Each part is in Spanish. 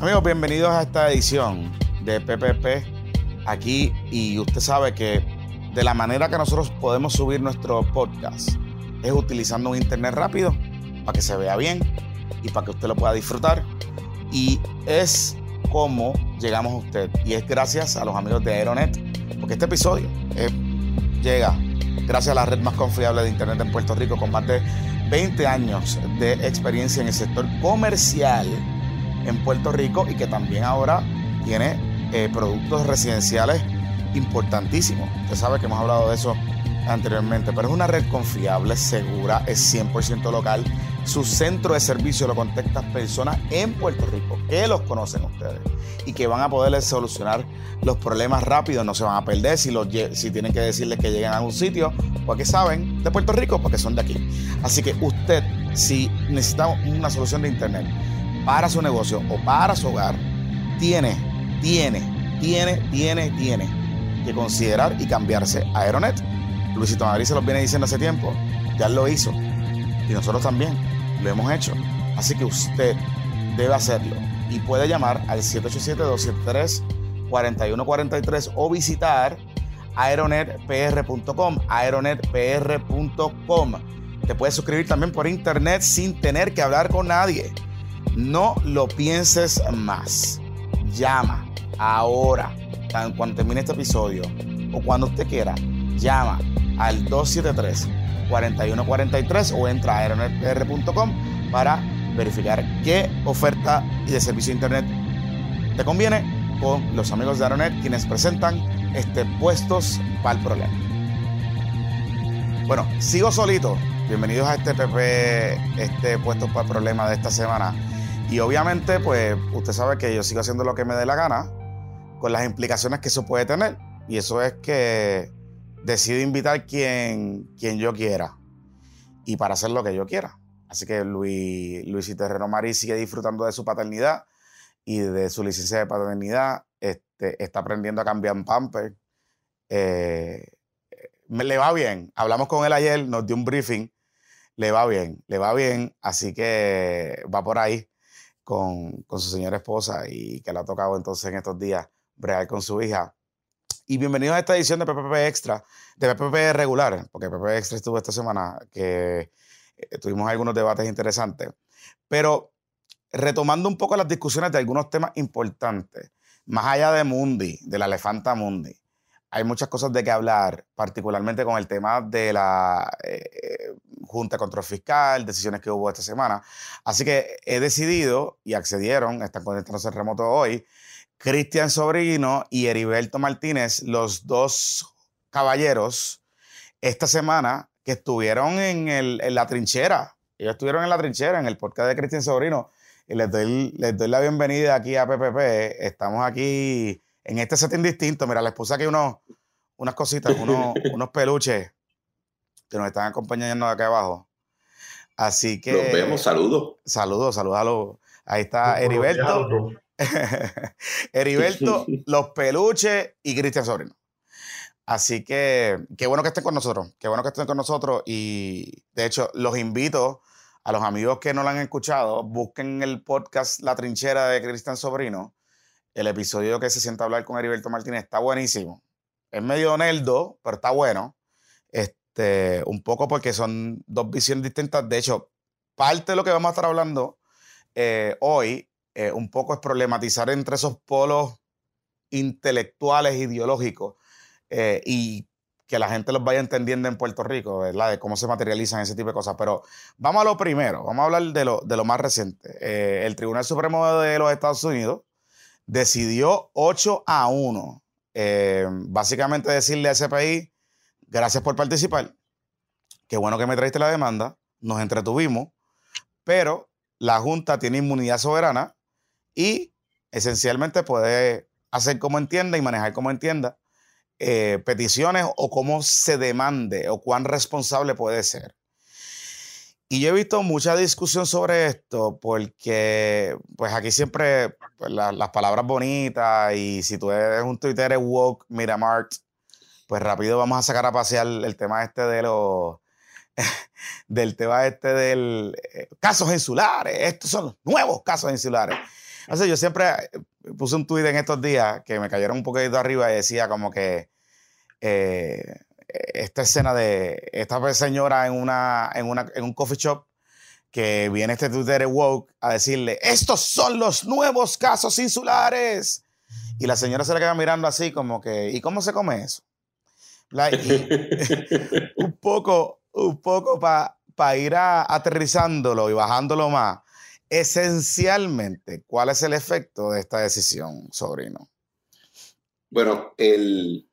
Amigos, bienvenidos a esta edición de PPP aquí y usted sabe que de la manera que nosotros podemos subir nuestro podcast es utilizando un internet rápido para que se vea bien y para que usted lo pueda disfrutar. Y es como llegamos a usted. Y es gracias a los amigos de Aeronet porque este episodio eh, llega gracias a la red más confiable de internet en Puerto Rico con más de 20 años de experiencia en el sector comercial en Puerto Rico y que también ahora tiene eh, productos residenciales importantísimos. Usted sabe que hemos hablado de eso anteriormente, pero es una red confiable, segura, es 100% local. Su centro de servicio lo contactan personas en Puerto Rico que los conocen ustedes y que van a poderles solucionar los problemas rápidos, no se van a perder si, los, si tienen que decirles que lleguen a un sitio, porque saben de Puerto Rico, porque son de aquí. Así que usted, si necesita una solución de internet, para su negocio o para su hogar, tiene, tiene, tiene, tiene, tiene que considerar y cambiarse a Aeronet. Luisito Madrid se lo viene diciendo hace tiempo, ya lo hizo. Y nosotros también lo hemos hecho. Así que usted debe hacerlo. Y puede llamar al 787-273-4143 o visitar aeronetpr.com, aeronetpr.com. Te puedes suscribir también por internet sin tener que hablar con nadie. No lo pienses más. Llama ahora, cuando termine este episodio o cuando usted quiera. Llama al 273-4143 o entra a aeronetpr.com para verificar qué oferta y de servicio de internet te conviene con los amigos de Aeronet quienes presentan este puestos para el problema. Bueno, sigo solito. Bienvenidos a este PP, este puesto para el problema de esta semana. Y obviamente, pues usted sabe que yo sigo haciendo lo que me dé la gana, con las implicaciones que eso puede tener. Y eso es que decido invitar quien, quien yo quiera y para hacer lo que yo quiera. Así que Luis, Luis Terreno Marí sigue disfrutando de su paternidad y de su licencia de paternidad. Este, está aprendiendo a cambiar en pamper. Eh, le va bien. Hablamos con él ayer, nos dio un briefing. Le va bien, le va bien. Así que va por ahí con, su señora esposa y que le ha tocado entonces en estos días bregar con su hija. Y bienvenidos a esta edición de PPP Extra, de PPP regular, porque PPP Extra estuvo esta semana que eh, tuvimos algunos debates interesantes. Pero retomando un poco las discusiones de algunos temas importantes, más allá de Mundi, de la elefanta Mundi, hay muchas cosas de que hablar, particularmente con el tema de la eh, Junta de Control Fiscal, decisiones que hubo esta semana. Así que he decidido, y accedieron, están conectándose remoto hoy, Cristian Sobrino y Heriberto Martínez, los dos caballeros, esta semana que estuvieron en, el, en la trinchera. Ellos estuvieron en la trinchera, en el podcast de Cristian Sobrino. Y les doy, les doy la bienvenida aquí a PPP. Estamos aquí en este setting distinto. Mira, les puse aquí unos, unas cositas, unos, unos peluches que nos están acompañando acá abajo. Así que. Nos vemos, saludos. Saludos, saludos. Ahí está Heriberto. Heriberto, los peluches y Cristian Sobrino. Así que qué bueno que estén con nosotros, qué bueno que estén con nosotros. Y de hecho, los invito a los amigos que no lo han escuchado, busquen el podcast La Trinchera de Cristian Sobrino el episodio que se sienta a hablar con Heriberto Martínez está buenísimo. Es medio nerdo, pero está bueno. Este, un poco porque son dos visiones distintas. De hecho, parte de lo que vamos a estar hablando eh, hoy, eh, un poco es problematizar entre esos polos intelectuales, ideológicos, eh, y que la gente los vaya entendiendo en Puerto Rico, ¿verdad? De cómo se materializan ese tipo de cosas. Pero vamos a lo primero, vamos a hablar de lo, de lo más reciente. el Tribunal Supremo de los Estados Unidos decidió 8 a 1. Eh, básicamente decirle a ese país, gracias por participar, qué bueno que me traiste la demanda, nos entretuvimos, pero la Junta tiene inmunidad soberana y esencialmente puede hacer como entienda y manejar como entienda eh, peticiones o cómo se demande o cuán responsable puede ser. Y yo he visto mucha discusión sobre esto porque, pues aquí siempre pues, las palabras bonitas y si tú eres un Twitter woke, mira Mart, pues rápido vamos a sacar a pasear el tema este de los, del tema este del eh, casos insulares. Estos son los nuevos casos insulares. O sea, yo siempre eh, puse un tuit en estos días que me cayeron un poquito arriba y decía como que eh, esta escena de esta señora en, una, en, una, en un coffee shop que viene este Twitter woke a decirle, estos son los nuevos casos insulares. Y la señora se le queda mirando así como que, ¿y cómo se come eso? un poco, un poco para ir aterrizándolo y bajándolo más. Esencialmente, ¿cuál es el efecto de esta decisión, sobrino? Bueno, el,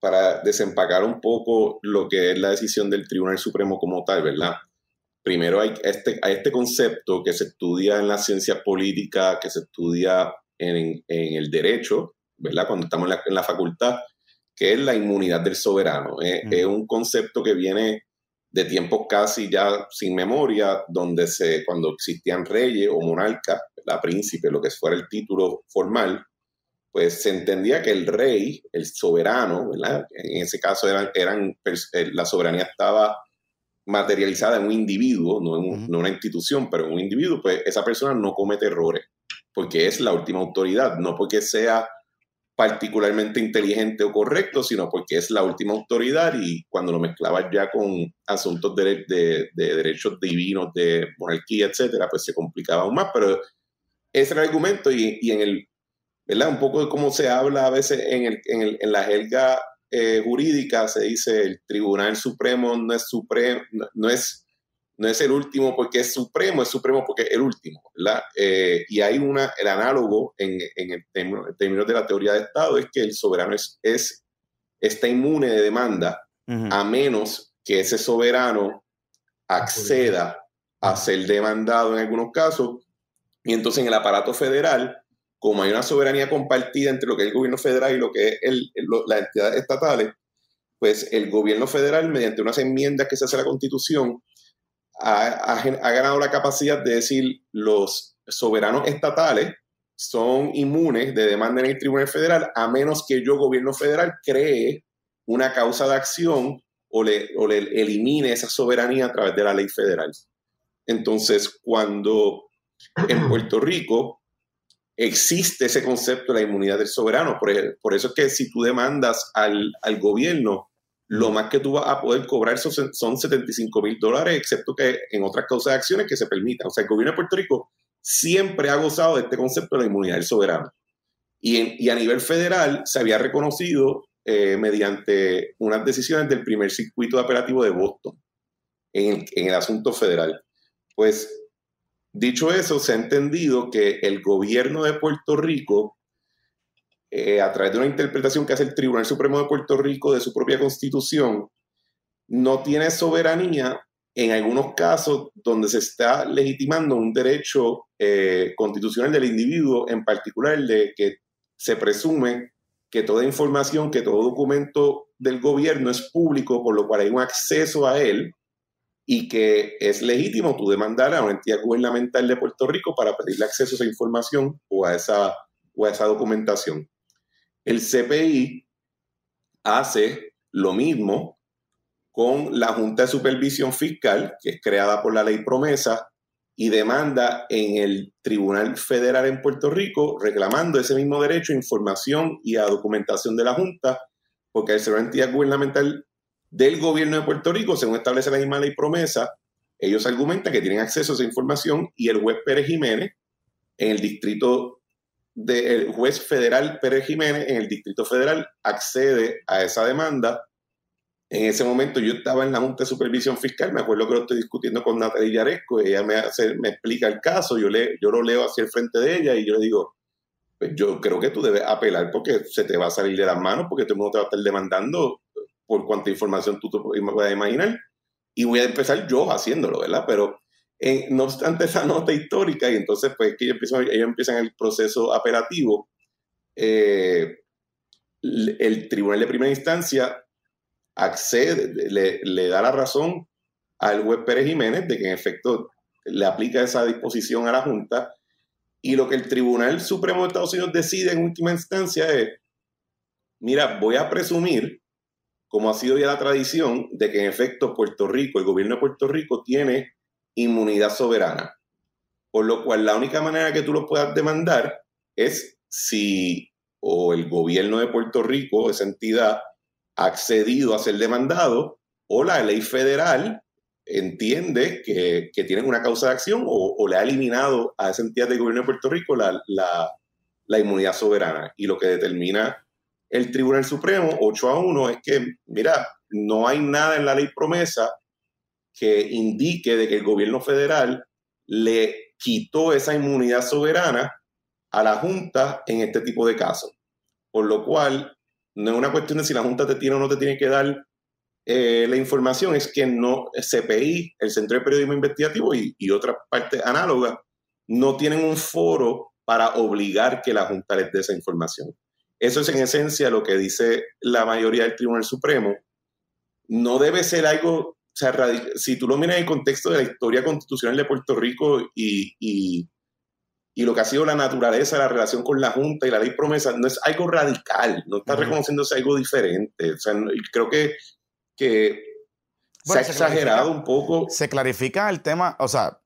para desempacar un poco lo que es la decisión del Tribunal Supremo como tal, ¿verdad? Primero hay este, hay este concepto que se estudia en la ciencia política, que se estudia en, el derecho, ¿verdad? Cuando estamos en la, facultad, que es la inmunidad del soberano. Es, un concepto que viene de tiempos casi ya sin memoria, donde se, cuando existían reyes o monarcas, la príncipe, lo que fuera el título formal, pues se entendía que el rey, el soberano, ¿verdad? En ese caso eran, eran eh, la soberanía estaba materializada en un individuo, no en, una institución, pero en un individuo, pues esa persona no comete errores, porque es la última autoridad, no porque sea particularmente inteligente o correcto, sino porque es la última autoridad y cuando lo mezclabas ya con asuntos de, de, derechos divinos, de monarquía, etcétera, pues se complicaba aún más, pero ese era el argumento y, y en el, ¿verdad? Un poco de cómo se habla a veces en, el, en, el, en la jerga eh, jurídica se dice el Tribunal Supremo no es supremo, no, es, no es el último porque es supremo, es supremo porque es el último, ¿verdad? Eh, y hay una, el análogo en, en, el términos de la teoría de Estado es que el soberano es, es está inmune de demanda a menos que ese soberano acceda a ser demandado en algunos casos y entonces en el aparato federal como hay una soberanía compartida entre lo que es el gobierno federal y lo que es las entidades estatales, pues el gobierno federal, mediante unas enmiendas que se hace a la Constitución, ha, ganado la capacidad de decir los soberanos estatales son inmunes de demanda en el Tribunal Federal a menos que yo, gobierno federal, cree una causa de acción o le elimine esa soberanía a través de la ley federal. Entonces, cuando en Puerto Rico existe ese concepto de la inmunidad del soberano. Por, eso es que si tú demandas al, gobierno, lo más que tú vas a poder cobrar son, son 75 mil dólares, excepto que en otras causas de acciones que se permitan. O sea, el gobierno de Puerto Rico siempre ha gozado de este concepto de la inmunidad del soberano. Y, a nivel federal se había reconocido eh, mediante unas decisiones del primer circuito de operativo de Boston en en el asunto federal. Pues Dicho eso, se ha entendido que el gobierno de Puerto Rico, eh, a través de una interpretación que hace el Tribunal Supremo de Puerto Rico de su propia constitución, no tiene soberanía en algunos casos donde se está legitimando un derecho eh, constitucional del individuo, en particular el de que se presume que toda información, que todo documento del gobierno es público, por lo cual hay un acceso a él y que es legítimo tú demandar a una entidad gubernamental de Puerto Rico para pedirle acceso a esa información o a esa, o a esa documentación. El CPI hace lo mismo con la Junta de Supervisión Fiscal, que es creada por la ley promesa, y demanda en el Tribunal Federal en Puerto Rico reclamando ese mismo derecho a información y a documentación de la Junta, porque al ser una entidad gubernamental del gobierno de Puerto Rico, según establece la misma ley promesa, ellos argumentan que tienen acceso a esa información y el juez Pérez Jiménez, en el distrito juez federal Pérez Jiménez, en el distrito federal, accede a esa demanda. En ese momento yo estaba en la Junta de Supervisión Fiscal, me acuerdo que lo estoy discutiendo con Natalia Yaresco, ella me, hace, explica el caso, yo, yo lo leo hacia el frente de ella y yo le digo, pues yo creo que tú debes apelar porque se te va a salir de las manos, porque todo el mundo te va a estar demandando por cuánta información tú te puedas imaginar. Y voy a empezar yo haciéndolo, ¿verdad? Pero eh, no obstante esa nota histórica, y entonces pues que ellos empiezan, ellos empiezan el proceso apelativo, eh, el tribunal de primera instancia accede, le, le, da la razón al juez Pérez Jiménez de que en efecto le aplica esa disposición a la Junta y lo que el Tribunal Supremo de Estados Unidos decide en última instancia es, mira, voy a presumir como ha sido ya la tradición de que en efecto Puerto Rico, el gobierno de Puerto Rico tiene inmunidad soberana. Por lo cual la única manera que tú lo puedas demandar es si o el gobierno de Puerto Rico, esa entidad, ha accedido a ser demandado o la ley federal entiende que, que tienen una causa de acción o, le ha eliminado a esa entidad del gobierno de Puerto Rico la, la, inmunidad soberana. Y lo que determina el Tribunal Supremo, 8 a 1, es que, mira, no hay nada en la ley promesa que indique de que el gobierno federal le quitó esa inmunidad soberana a la Junta en este tipo de casos. Por lo cual, no es una cuestión de si la Junta te tiene o no te tiene que dar eh, la información, es que no, CPI, el Centro de Periodismo Investigativo y, y otras partes análogas, no tienen un foro para obligar que la Junta les dé esa información. Eso es en esencia lo que dice la mayoría del Tribunal Supremo. No debe ser algo o sea, si tú lo miras en el contexto de la historia constitucional de Puerto Rico y, y, y, lo que ha sido la naturaleza, la relación con la Junta y la ley promesa, no es algo radical, no está reconociéndose algo diferente. O sea, creo que, que se ha exagerado un poco. Se clarifica el tema, o sea,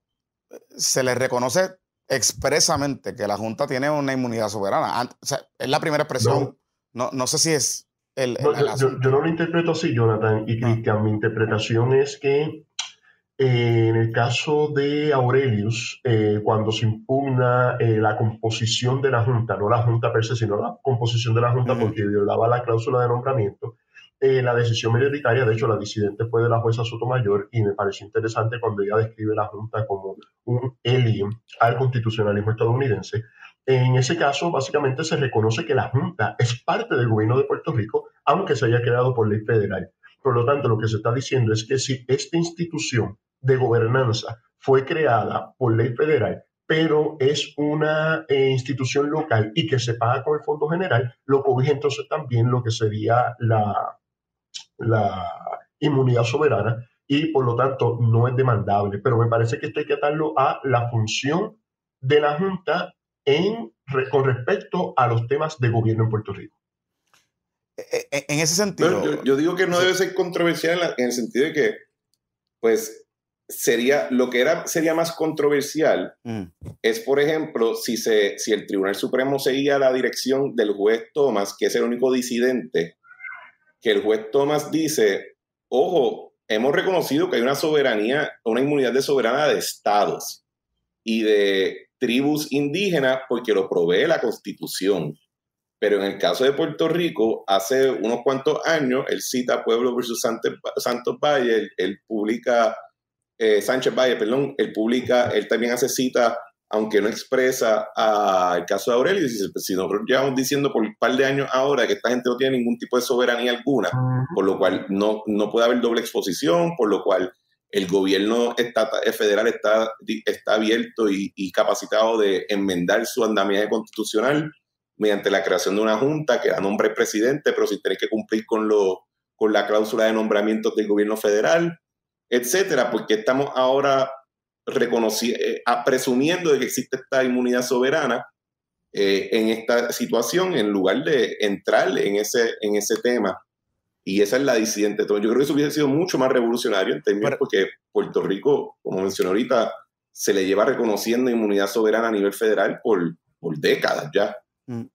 se le reconoce expresamente que la Junta tiene una inmunidad soberana. O sea, es la primera expresión. No, no sé si es yo, no lo interpreto así, Jonathan y Cristian. Mi interpretación es que eh, en el caso de Aurelius, eh, cuando se impugna eh, la composición de la Junta, no la Junta per se, sino la composición de la Junta porque violaba la cláusula de nombramiento, la decisión mayoritaria, de hecho, la disidente fue de la jueza Sotomayor y me pareció interesante cuando ella describe la Junta como un alien al constitucionalismo estadounidense. En ese caso, básicamente se reconoce que la Junta es parte del gobierno de Puerto Rico, aunque se haya creado por ley federal. Por lo tanto, lo que se está diciendo es que si esta institución de gobernanza fue creada por ley federal, pero es una eh, institución local y que se paga con el Fondo General, lo cobija entonces también lo que sería la, la inmunidad soberana y por lo tanto no es demandable. Pero me parece que esto hay que atarlo a la función de la Junta en, con respecto a los temas de gobierno en Puerto Rico. E, e, en ese sentido. yo, digo que no debe ser controversial en, el sentido de que, pues, sería lo que era sería más controversial mm. es por ejemplo si se si el Tribunal Supremo seguía la dirección del juez Thomas que es el único disidente que el juez Thomas dice ojo hemos reconocido que hay una soberanía una inmunidad de soberana de estados y de tribus indígenas porque lo provee la constitución. Pero en el caso de Puerto Rico, hace unos cuantos años, él cita Pueblo versus Santos Valle, él, publica, eh, Sánchez Valle, perdón, él publica, él también hace cita, aunque no expresa al caso de Aurelio, pues, si nosotros llevamos diciendo por un par de años ahora que esta gente no tiene ningún tipo de soberanía alguna, por lo cual no, no puede haber doble exposición, por lo cual el gobierno federal está, está abierto y, capacitado de enmendar su andamiaje constitucional mediante la creación de una junta que da nombre al presidente, pero si tiene que cumplir con, lo, con la cláusula de nombramiento del gobierno federal, etcétera, porque estamos ahora presumiendo de que existe esta inmunidad soberana eh, en esta situación en lugar de entrar en ese, en ese tema y esa es la disidente. Yo creo que eso hubiese sido mucho más revolucionario en términos porque Puerto Rico, como mencioné ahorita, se le lleva reconociendo inmunidad soberana a nivel federal por, por décadas ya. Mm.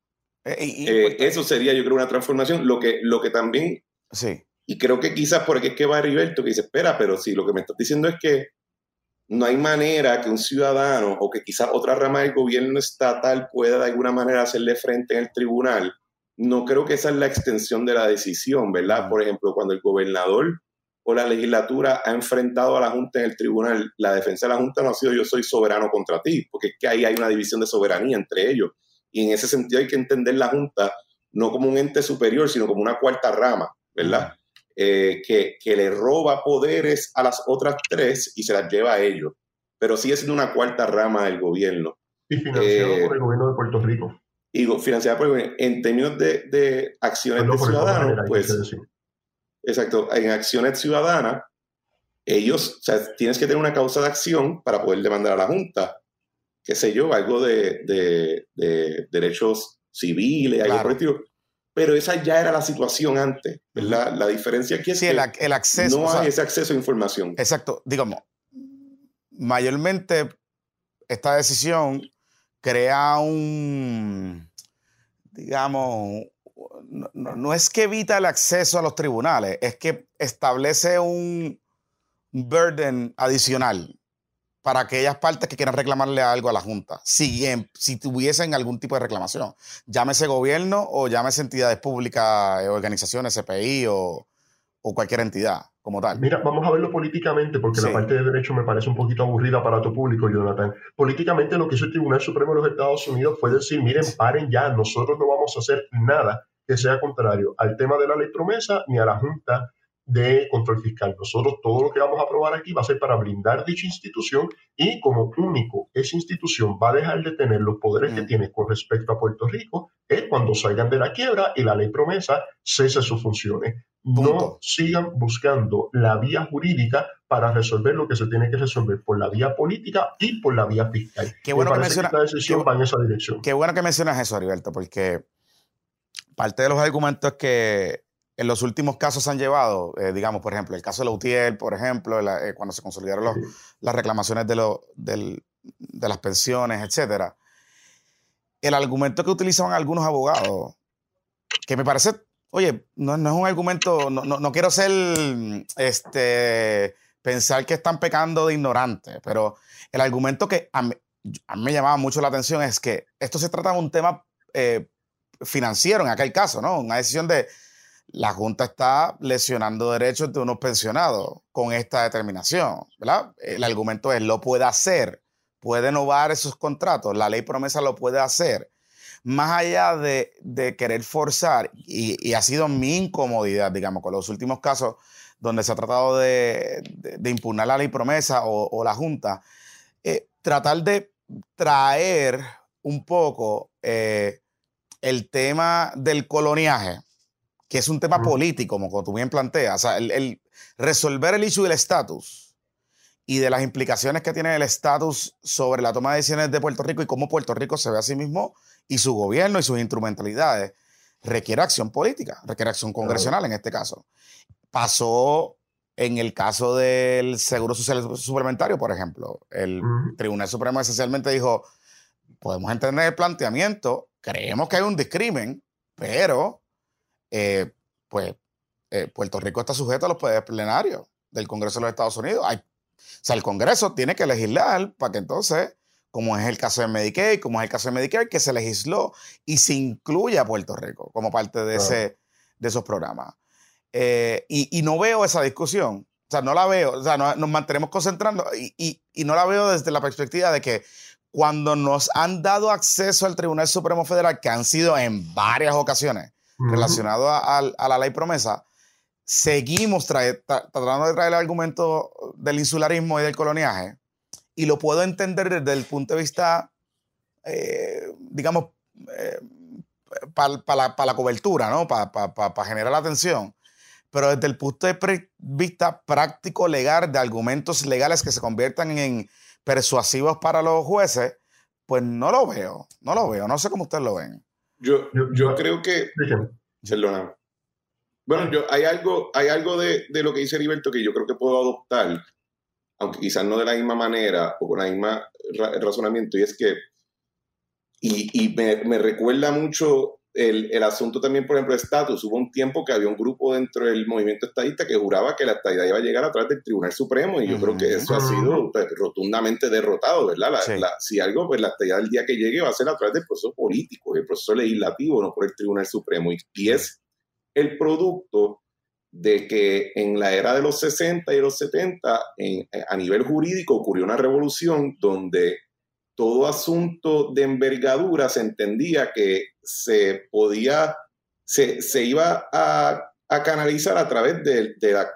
Eh, eh, eso sería, yo creo, una transformación. Lo que, lo que también. Sí. Y creo que quizás por aquí es que va Heriberto, que dice, espera, pero si lo que me estás diciendo es que no hay manera que un ciudadano o que quizás otra rama del gobierno estatal pueda de alguna manera hacerle frente en el tribunal no creo que esa es la extensión de la decisión, ¿verdad? Por ejemplo, cuando el gobernador o la legislatura ha enfrentado a la Junta en el tribunal, la defensa de la Junta no ha sido yo soy soberano contra ti, porque es que ahí hay una división de soberanía entre ellos. Y en ese sentido hay que entender la Junta no como un ente superior, sino como una cuarta rama, ¿verdad? Eh, que, que, le roba poderes a las otras tres y se las lleva a ellos. Pero sigue siendo una cuarta rama del gobierno. Y financiado eh, por el gobierno de Puerto Rico. y financiada por en términos de, de acciones de ciudadanos, pues, exacto, en acciones ciudadanas, ellos, o sea, tienes que tener una causa de acción para poder demandar a la Junta, qué sé yo, algo de, de, de derechos civiles, algo por Pero esa ya era la situación antes, ¿verdad? La diferencia aquí es que el, el, acceso, no hay ese acceso a información. Exacto, digamos, mayormente esta decisión crea un, digamos, no, es que evita el acceso a los tribunales, es que establece un burden adicional para aquellas partes que quieran reclamarle algo a la Junta, si, si tuviesen algún tipo de reclamación, llámese gobierno o llámese entidades públicas, eh, organizaciones, CPI o, cualquier entidad como tal. Mira, vamos a verlo políticamente, porque la parte de derecho me parece un poquito aburrida para tu público, Jonathan. Políticamente lo que hizo el Tribunal Supremo de los Estados Unidos fue decir, miren, paren ya, nosotros no vamos a hacer nada que sea contrario al tema de la ley promesa ni a la Junta de control fiscal. Nosotros todo lo que vamos a aprobar aquí va a ser para blindar dicha institución y como único esa institución va a dejar de tener los poderes que mm. tiene con respecto a Puerto Rico es cuando salgan de la quiebra y la ley promesa cese sus funciones. No sigan buscando la vía jurídica para resolver lo que se tiene que resolver por la vía política y por la vía fiscal. Qué bueno que, menciona, esta decisión va en esa dirección. Qué bueno que mencionas eso, Heriberto, porque parte de los argumentos que en los últimos casos han llevado, eh, digamos, por ejemplo, el caso de Lautier, por ejemplo, eh, cuando se consolidaron las reclamaciones de, de las pensiones, etcétera, el argumento que utilizaban algunos abogados, que me parece, oye, no, es un argumento, no, quiero ser, este, pensar que están pecando de ignorante, pero el argumento que a mí, me llamaba mucho la atención es que esto se trata de un tema eh, financiero en aquel caso, ¿no? Una decisión de la Junta está lesionando derechos de unos pensionados con esta determinación, ¿verdad? El argumento es, lo puede hacer, puede innovar esos contratos, la ley promesa lo puede hacer. Más allá de, querer forzar, y, ha sido mi incomodidad, digamos, con los últimos casos donde se ha tratado de, impugnar la ley promesa o, la Junta, eh, tratar de traer un poco eh, el tema del coloniaje que es un tema político, como tú bien planteas. O sea, el, resolver el issue del estatus y de las implicaciones que tiene el estatus sobre la toma de decisiones de Puerto Rico y cómo Puerto Rico se ve a sí mismo y su gobierno y sus instrumentalidades requiere acción política, requiere acción congresional en este caso. Pasó en el caso del Seguro Social Suplementario, por ejemplo. El Tribunal Supremo esencialmente dijo, podemos entender el planteamiento, creemos que hay un discrimen, pero eh, pues eh, Puerto Rico está sujeto a los poderes plenarios del Congreso de los Estados Unidos. Hay, o sea, el Congreso tiene que legislar para que entonces, como es el caso de Medicaid, como es el caso de Medicare, que se legisló y se incluya a Puerto Rico como parte de, ese, de esos programas. Eh, y, no veo esa discusión. O sea, no la veo. O sea, nos mantenemos concentrando y, y, no la veo desde la perspectiva de que cuando nos han dado acceso al Tribunal Supremo Federal, que han sido en varias ocasiones, relacionado a, la ley promesa, seguimos tratando de traer el argumento del insularismo y del coloniaje, y lo puedo entender desde el punto de vista, eh, digamos, eh, para la, cobertura, ¿no? Para generar la atención. Pero desde el punto de vista práctico legal, de argumentos legales que se conviertan en persuasivos para los jueces, pues no lo veo, no lo veo, no sé cómo ustedes lo ven. Yo, yo, creo que. Perdona. Bueno, yo, hay algo, hay algo de, lo que dice Heriberto que yo creo que puedo adoptar, aunque quizás no de la misma manera o con el mismo razonamiento, y es que. Y, me, me, recuerda mucho el, el, asunto también, por ejemplo, de estatus. Hubo un tiempo que había un grupo dentro del movimiento estadista que juraba que la estadidad iba a llegar a través del Tribunal Supremo y yo creo que eso ha sido pues, rotundamente derrotado, ¿verdad? si algo, pues la estadidad el día que llegue va a ser a través del proceso político, del proceso legislativo, no por el Tribunal Supremo. Y, y es el producto de que en la era de los 60 y los 70, en, a nivel jurídico, ocurrió una revolución donde todo asunto de envergadura se entendía que se podía, se, se iba a, a, canalizar a través de,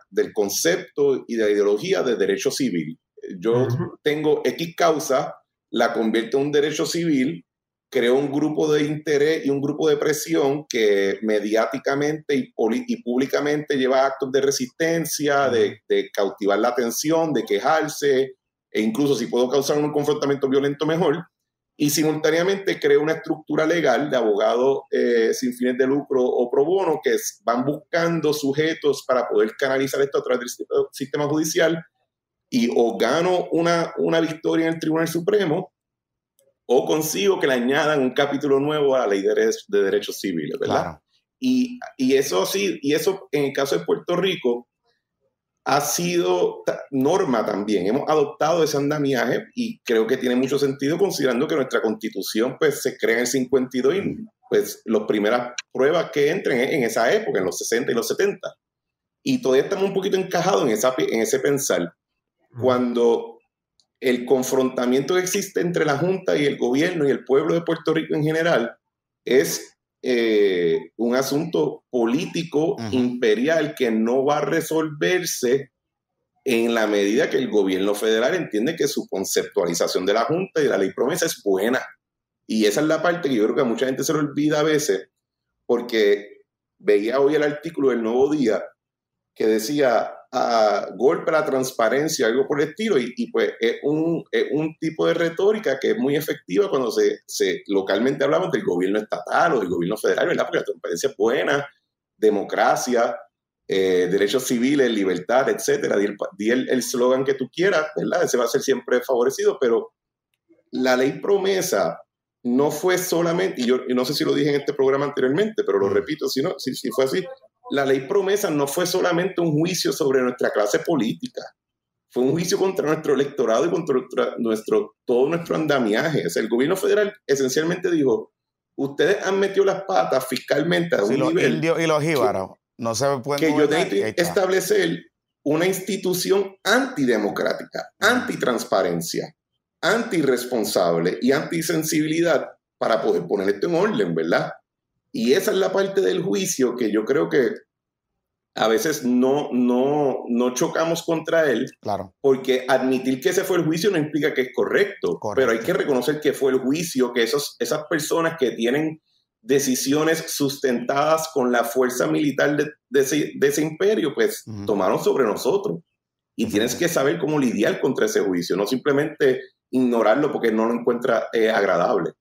del concepto y de la ideología de derecho civil. Yo tengo X causa, la convierto en un derecho civil, creo un grupo de interés y un grupo de presión que mediáticamente y, y públicamente lleva actos de resistencia, de, de cautivar la atención, de quejarse, e incluso si puedo causar un confrontamiento violento mejor, y simultáneamente creo una estructura legal de abogados eh, sin fines de lucro o pro bono que van buscando sujetos para poder canalizar esto a través del sistema judicial y o gano una, una victoria en el Tribunal Supremo o consigo que le añadan un capítulo nuevo a la ley de, derechos civiles, ¿verdad? Y, y, eso sí, y eso en el caso de Puerto Rico ha sido norma también. Hemos adoptado ese andamiaje y creo que tiene mucho sentido considerando que nuestra constitución pues se crea en el 52 y pues las primeras pruebas que entren en esa época, en los 60 y los 70. Y todavía estamos un poquito encajados en, esa, en ese pensar. Cuando el confrontamiento que existe entre la Junta y el gobierno y el pueblo de Puerto Rico en general es eh, un asunto político imperial que no va a resolverse en la medida que el gobierno federal entiende que su conceptualización de la Junta y de la ley promesa es buena. Y esa es la parte que yo creo que a mucha gente se le olvida a veces, porque veía hoy el artículo del Nuevo Día que decía a golpe a la transparencia, algo por el estilo, y, pues es un, un, tipo de retórica que es muy efectiva cuando se, se, localmente hablamos del gobierno estatal o del gobierno federal, ¿verdad? Porque la transparencia es buena, democracia, eh, derechos civiles, libertad, etcétera, di el eslogan que tú quieras, ¿verdad? Ese va a ser siempre favorecido, pero la ley promesa no fue solamente, y yo no sé si lo dije en este programa anteriormente, pero lo repito, si, no, si, si fue así, la ley promesa no fue solamente un juicio sobre nuestra clase política, fue un juicio contra nuestro electorado y contra nuestro, todo nuestro andamiaje. O el gobierno federal esencialmente dijo, ustedes han metido las patas fiscalmente a un nivel... y los jíbaros no se pueden... Que yo tengo que establecer una institución antidemocrática, antitransparencia, antirresponsable y antisensibilidad para poder poner esto en orden, ¿verdad? Y esa es la parte del juicio que yo creo que a veces no, no, no chocamos contra él, claro. porque admitir que ese fue el juicio no implica que es correcto, pero hay que reconocer que fue el juicio, que esos, esas personas que tienen decisiones sustentadas con la fuerza militar de, ese, imperio, pues tomaron sobre nosotros. Y tienes que saber cómo lidiar contra ese juicio, no simplemente ignorarlo porque no lo encuentra eh, agradable.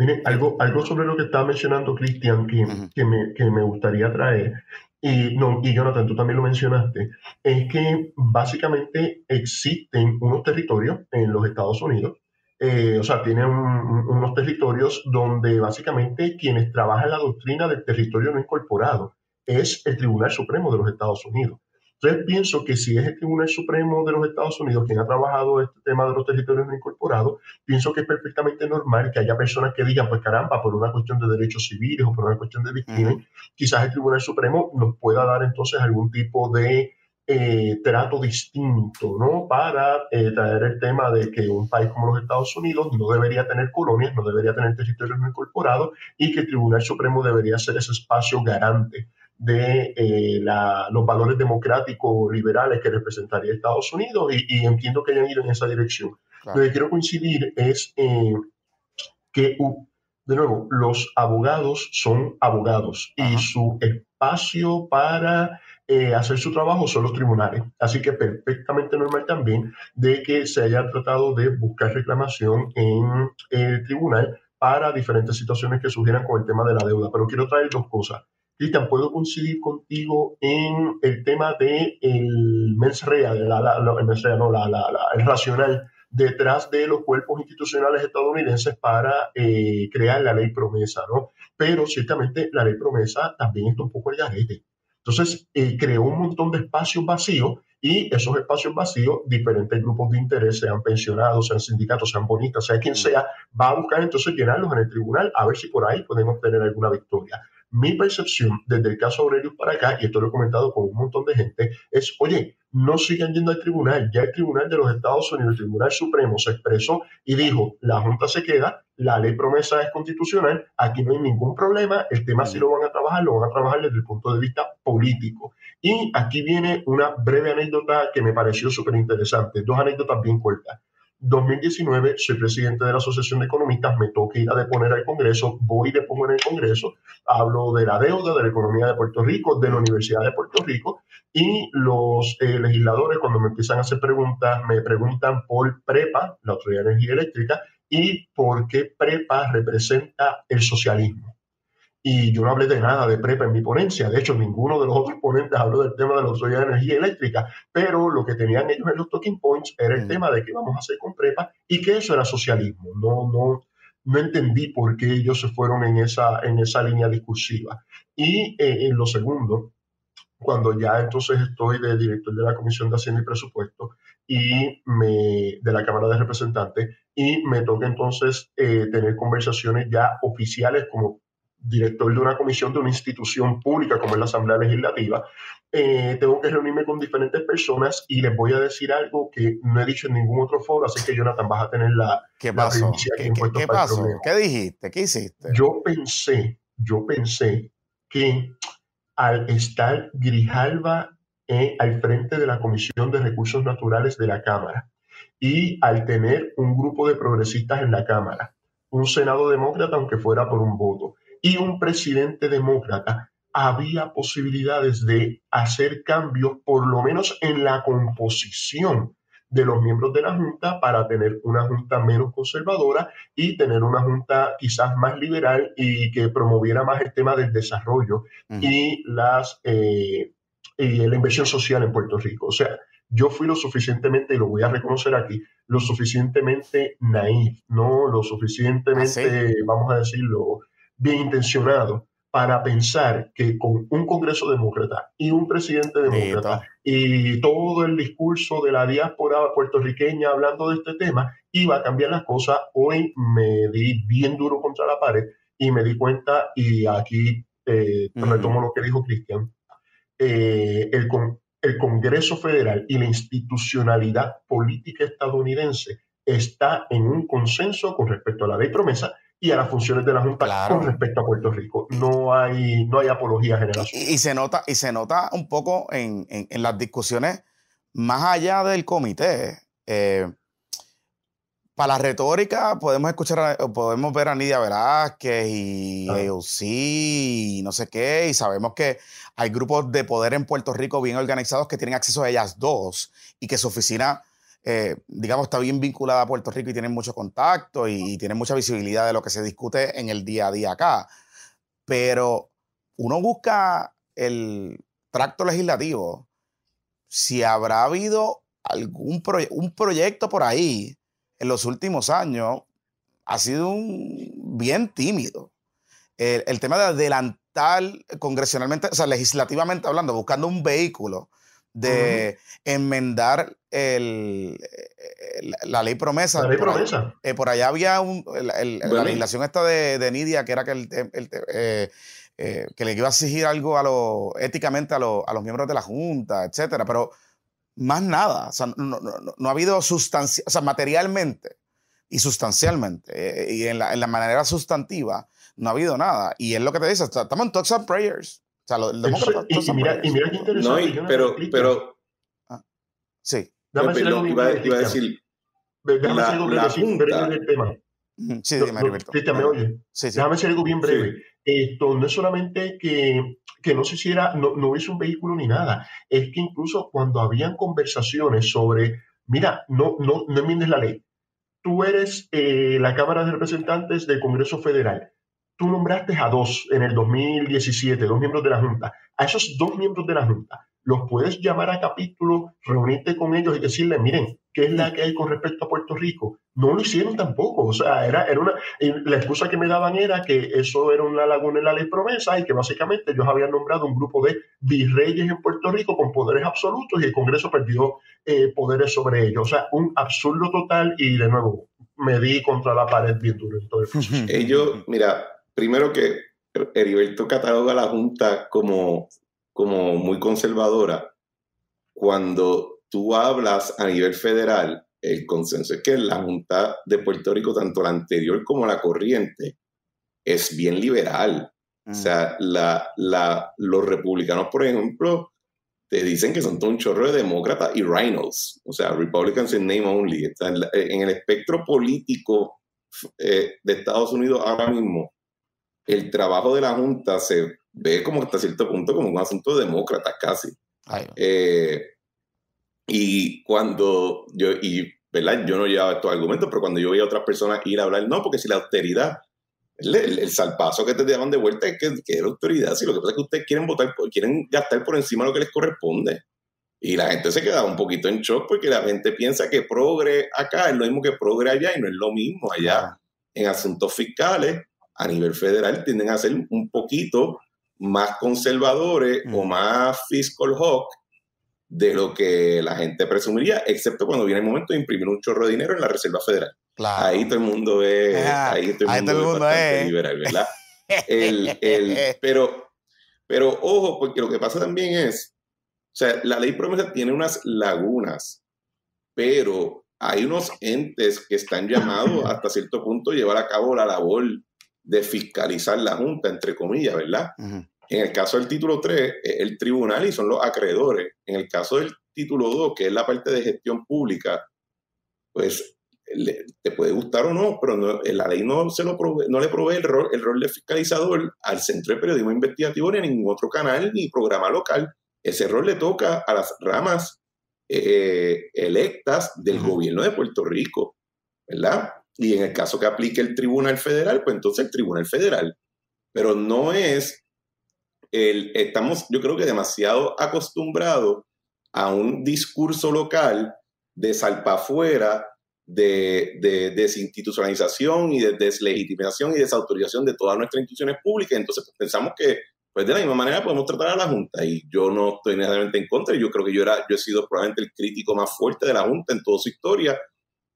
Mire, algo, algo sobre lo que estaba mencionando Cristian que, que, me, que, me, gustaría traer, y, no, y Jonathan, tú también lo mencionaste, es que básicamente existen unos territorios en los Estados Unidos, eh, o sea, tienen unos territorios donde básicamente quienes trabajan la doctrina del territorio no incorporado es el Tribunal Supremo de los Estados Unidos. Entonces pienso que si es el Tribunal Supremo de los Estados Unidos quien ha trabajado este tema de los territorios no incorporados, pienso que es perfectamente normal que haya personas que digan, pues caramba, por una cuestión de derechos civiles o por una cuestión de discriminación, quizás el Tribunal Supremo nos pueda dar entonces algún tipo de eh, trato distinto, ¿no? Para eh, traer el tema de que un país como los Estados Unidos no debería tener colonias, no debería tener territorios no incorporados y que el Tribunal Supremo debería ser ese espacio garante de eh, los valores democráticos liberales que representaría Estados Unidos y, entiendo que hayan ido en esa dirección. Lo que quiero coincidir es eh, que, de nuevo, los abogados son abogados y su espacio para eh, hacer su trabajo son los tribunales. Así que perfectamente normal también de que se haya tratado de buscar reclamación en el tribunal para diferentes situaciones que surgieran con el tema de la deuda. Pero quiero traer dos cosas. Cristian, puedo coincidir contigo en el tema de el mens rea, el no, el racional detrás de los cuerpos institucionales estadounidenses para eh, crear la ley promesa, ¿no? Pero ciertamente la ley promesa también está un poco el garete. Entonces, eh, creó un montón de espacios vacíos y esos espacios vacíos, diferentes grupos de interés, sean pensionados, sean sindicatos, sean bonistas, sea quien sea, va a buscar entonces llenarlos en el tribunal a ver si por ahí podemos tener alguna victoria. Mi percepción desde el caso Aurelius para acá, y esto lo he comentado con un montón de gente, es, oye, no sigan yendo al tribunal. Ya el tribunal de los Estados Unidos, el Tribunal Supremo, se expresó y dijo, la Junta se queda, la ley promesa es constitucional, aquí no hay ningún problema, el tema sí lo van a trabajar, lo van a trabajar desde el punto de vista político. Y aquí viene una breve anécdota que me pareció súper interesante, dos anécdotas bien cortas. 2019 soy presidente de la Asociación de Economistas, me toca ir a deponer al Congreso, voy y depongo en el Congreso, hablo de la deuda, de la economía de Puerto Rico, de la Universidad de Puerto Rico, y los eh, legisladores cuando me empiezan a hacer preguntas, me preguntan por PREPA, la Autoridad de Energía Eléctrica, y por qué PREPA representa el socialismo. Y yo no hablé de nada de PREPA en mi ponencia. De hecho, ninguno de los otros ponentes habló del tema de la autoridad de energía eléctrica, pero lo que tenían ellos en los talking points era el tema de qué vamos a hacer con PREPA y que eso era socialismo. No, no, no entendí por qué ellos se fueron en esa, en esa línea discursiva. Y eh, en lo segundo, cuando ya entonces estoy de director de la Comisión de Hacienda y Presupuesto y me, de la Cámara de Representantes y me toca entonces eh, tener conversaciones ya oficiales como director de una comisión de una institución pública como es la Asamblea Legislativa, eh, tengo que reunirme con diferentes personas y les voy a decir algo que no he dicho en ningún otro foro, así que Jonathan vas a tener la... ¿Qué pasó? ¿Qué, ¿qué pasó? ¿Qué dijiste? ¿Qué hiciste? Yo pensé, yo pensé que al estar Grijalva eh, al frente de la Comisión de Recursos Naturales de la Cámara y al tener un grupo de progresistas en la Cámara, un Senado demócrata, aunque fuera por un voto, y un presidente demócrata, había posibilidades de hacer cambios, por lo menos en la composición de los miembros de la Junta para tener una Junta menos conservadora y tener una Junta quizás más liberal y que promoviera más el tema del desarrollo y las, eh, y la inversión social en Puerto Rico. O sea, yo fui lo suficientemente, y lo voy a reconocer aquí, lo suficientemente naif, no lo suficientemente, ¿Ah, vamos a decirlo, bien intencionado para pensar que con un Congreso demócrata y un presidente demócrata y todo el discurso de la diáspora puertorriqueña hablando de este tema iba a cambiar las cosas. Hoy me di bien duro contra la pared y me di cuenta, y aquí eh, retomo lo que dijo Cristian, eh, el, el Congreso Federal y la institucionalidad política estadounidense está en un consenso con respecto a la ley promesa y a las funciones de la Junta con respecto a Puerto Rico. No hay, no hay apología general. Y, se nota, y se nota un poco en, las discusiones más allá del comité. Eh, para la retórica podemos escuchar, podemos ver a Nidia Velázquez y AOC y no sé qué, y sabemos que hay grupos de poder en Puerto Rico bien organizados que tienen acceso a ellas dos y que su oficina eh, digamos, está bien vinculada a Puerto Rico y tiene mucho contacto y, tiene mucha visibilidad de lo que se discute en el día a día acá. Pero uno busca el tracto legislativo, si habrá habido algún un proyecto por ahí en los últimos años, ha sido un, bien tímido. El, el, tema de adelantar congresionalmente, o sea, legislativamente hablando, buscando un vehículo de enmendar el, la ley promesa. La ley promesa. Eh, por allá había un, la legislación esta de, Nidia, que era que, el, eh, eh, que le iba a exigir algo a lo, éticamente a, a, los miembros de la Junta, etcétera, pero más nada. O sea, no, no, no ha habido sustancia, o sea, materialmente y sustancialmente, y en la, en la manera sustantiva, no ha habido nada. Y es lo que te dice, estamos en talks and prayers y, mira, y, mira, qué interesante. No, pero, pero. Ah, sí. Dame perdón, iba, iba, a decir. Déjame la, algo breve, breve tema. Sí, dime, no, Cristian, ¿me oye? Sí, sí. Déjame decir algo bien breve. Esto no es solamente que, que no se hiciera, no, no hubiese un vehículo ni nada, es que incluso cuando habían conversaciones sobre, mira, no, no, no enmiendes la ley, tú eres eh, la Cámara de Representantes del Congreso Federal, tú nombraste a dos en el 2017, dos miembros de la Junta. A esos dos miembros de la Junta los puedes llamar a capítulo, reunirte con ellos y decirle, miren, ¿qué es la que hay con respecto a Puerto Rico? No lo hicieron tampoco. O sea, era, era una. La excusa que me daban era que eso era una laguna en la ley promesa y que básicamente ellos habían nombrado un grupo de virreyes en Puerto Rico con poderes absolutos y el Congreso perdió eh, poderes sobre ellos. O sea, un absurdo total y de nuevo me di contra la pared bien duro Ellos, mira, primero que Heriberto cataloga a la Junta como, como muy conservadora. Cuando tú hablas a nivel federal, el consenso es que la Junta de Puerto Rico, tanto la anterior como la corriente, es bien liberal. O sea, mm. la, la, los republicanos, por ejemplo, te dicen que son todo un chorro de demócratas y rhinos. O sea, Republicans in name only. En, el espectro político eh, de Estados Unidos ahora mismo, el trabajo de la Junta se ve como hasta cierto punto como un asunto demócrata casi. Eh, y cuando yo, y ¿verdad? yo no llevaba estos argumentos, pero cuando yo veía a otras personas ir a hablar, no, porque si la austeridad, el, salpazo que te daban de vuelta es que, que la autoridad. Si lo que pasa es que ustedes quieren votar, quieren gastar por encima de lo que les corresponde. Y la gente se queda un poquito en shock porque la gente piensa que progre acá es lo mismo que progre allá y no es lo mismo. Allá en asuntos fiscales a nivel federal tienden a ser un poquito más conservadores o más fiscal hawk de lo que la gente presumiría, excepto cuando viene el momento de imprimir un chorro de dinero en la Reserva Federal. Ahí todo el mundo es, ahí todo el mundo, es liberal, ¿verdad? pero, pero ojo, porque lo que pasa también es o sea, la ley promesa tiene unas lagunas, pero hay unos entes que están llamados hasta cierto punto a llevar a cabo la labor de fiscalizar la Junta, entre comillas, ¿verdad? En el caso del título 3, el tribunal y son los acreedores. En el caso del título 2, que es la parte de gestión pública, pues te puede gustar o no, pero la ley no, se lo no le provee el rol, el rol de fiscalizador al Centro de Periodismo Investigativo ni a ningún otro canal ni programa local ese rol le toca a las ramas eh, electas del gobierno de Puerto Rico, ¿verdad? Y en el caso que aplique el Tribunal Federal, pues entonces el Tribunal Federal. Pero no es el, estamos, yo creo que demasiado acostumbrados a un discurso local de salpa afuera, de, de, desinstitucionalización y de deslegitimación y desautorización de todas nuestras instituciones públicas. Entonces pues, pensamos que pues de la misma manera podemos tratar a la Junta y yo no estoy necesariamente en contra, yo creo que yo, era, yo he sido probablemente el crítico más fuerte de la Junta en toda su historia,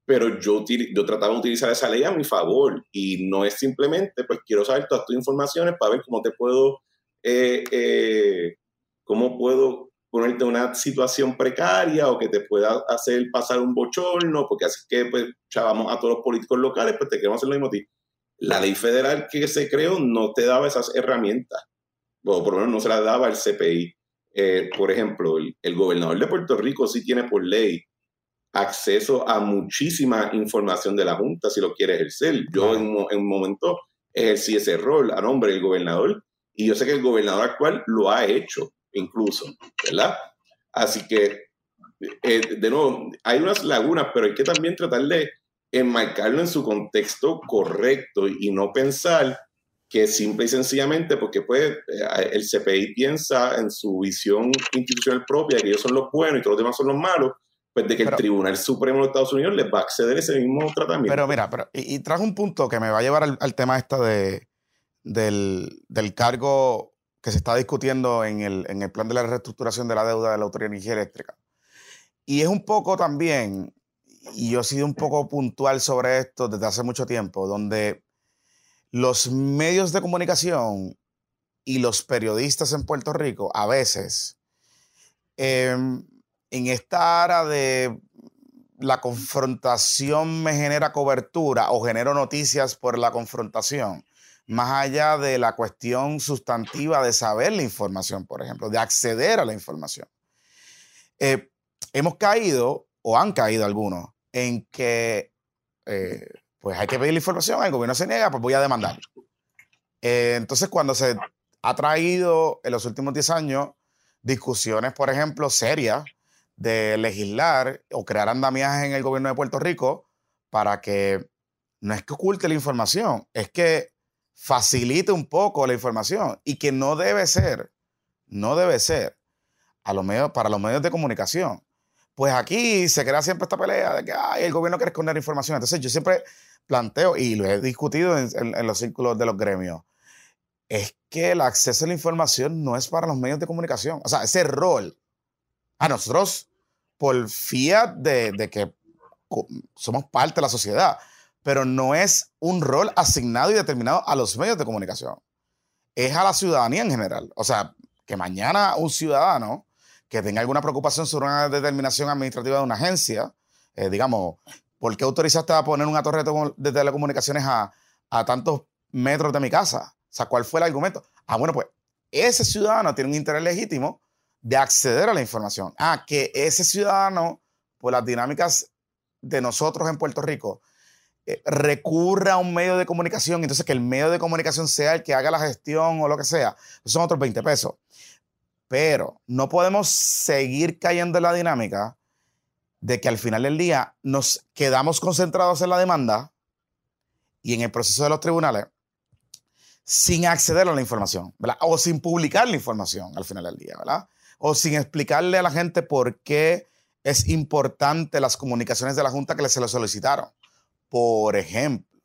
pero yo, yo trataba de utilizar esa ley a mi favor y no es simplemente, pues quiero saber todas tus informaciones para ver cómo te puedo, eh, eh, cómo puedo ponerte en una situación precaria o que te pueda hacer pasar un bochorno, porque así que pues chavamos a todos los políticos locales, pues te queremos hacer lo mismo a ti. La ley federal que se creó no te daba esas herramientas o por lo menos no se la daba el CPI. Eh, por ejemplo, el, gobernador de Puerto Rico sí tiene por ley acceso a muchísima información de la Junta si lo quiere ejercer. Yo en, un momento ejercí ese rol a nombre del gobernador y yo sé que el gobernador actual lo ha hecho incluso, ¿verdad? Así que, eh, de nuevo, hay unas lagunas, pero hay que también tratar de enmarcarlo en su contexto correcto y no pensar que simple y sencillamente porque pues eh, el CPI piensa en su visión institucional propia que ellos son los buenos y todos los demás son los malos, pues de que el Tribunal Supremo de Estados Unidos les va a acceder ese mismo tratamiento. Pero mira, pero, y, trajo un punto que me va a llevar al, tema esta de, del, cargo que se está discutiendo en el, en el plan de la reestructuración de la deuda de la Autoridad de Energía Eléctrica. Y es un poco también, y yo he sido un poco puntual sobre esto desde hace mucho tiempo, donde los medios de comunicación y los periodistas en Puerto Rico a veces em, en esta área de la confrontación me genera cobertura o genero noticias por la confrontación, más allá de la cuestión sustantiva de saber la información, por ejemplo, de acceder a la información. Eh, hemos caído, o han caído algunos, en que eh, pues hay que pedir la información, el gobierno se niega, pues voy a demandar. Eh, entonces, cuando se ha traído en los últimos 10 años discusiones, por ejemplo, serias de legislar o crear andamiajes en el gobierno de Puerto Rico para que no es que oculte la información, es que facilite un poco la información y que no debe ser, no debe ser a los medios, para los medios de comunicación. Pues aquí se crea siempre esta pelea de que el gobierno quiere esconder información. Entonces yo siempre planteo, y lo he discutido en, los círculos de los gremios, es que el acceso a la información no es para los medios de comunicación. O sea, ese rol a nosotros, por fiat de, de que somos parte de la sociedad, pero no es un rol asignado y determinado a los medios de comunicación. Es a la ciudadanía en general. O sea, que mañana un ciudadano que tenga alguna preocupación sobre una determinación administrativa de una agencia, eh, digamos, ¿por qué autorizaste a poner una torre de telecomunicaciones a, tantos metros de mi casa? O sea, ¿cuál fue el argumento? Ah, bueno, pues ese ciudadano tiene un interés legítimo de acceder a la información. Ah, que ese ciudadano, por las dinámicas de nosotros en Puerto Rico, eh, recurra a un medio de comunicación, entonces que el medio de comunicación sea el que haga la gestión o lo que sea, son otros 20 pesos. Pero no podemos seguir cayendo en la dinámica de que al final del día nos quedamos concentrados en la demanda y en el proceso de los tribunales sin acceder a la información, ¿verdad? O sin publicar la información al final del día, ¿verdad? O sin explicarle a la gente por qué es importante las comunicaciones de la Junta que se lo solicitaron. Por ejemplo.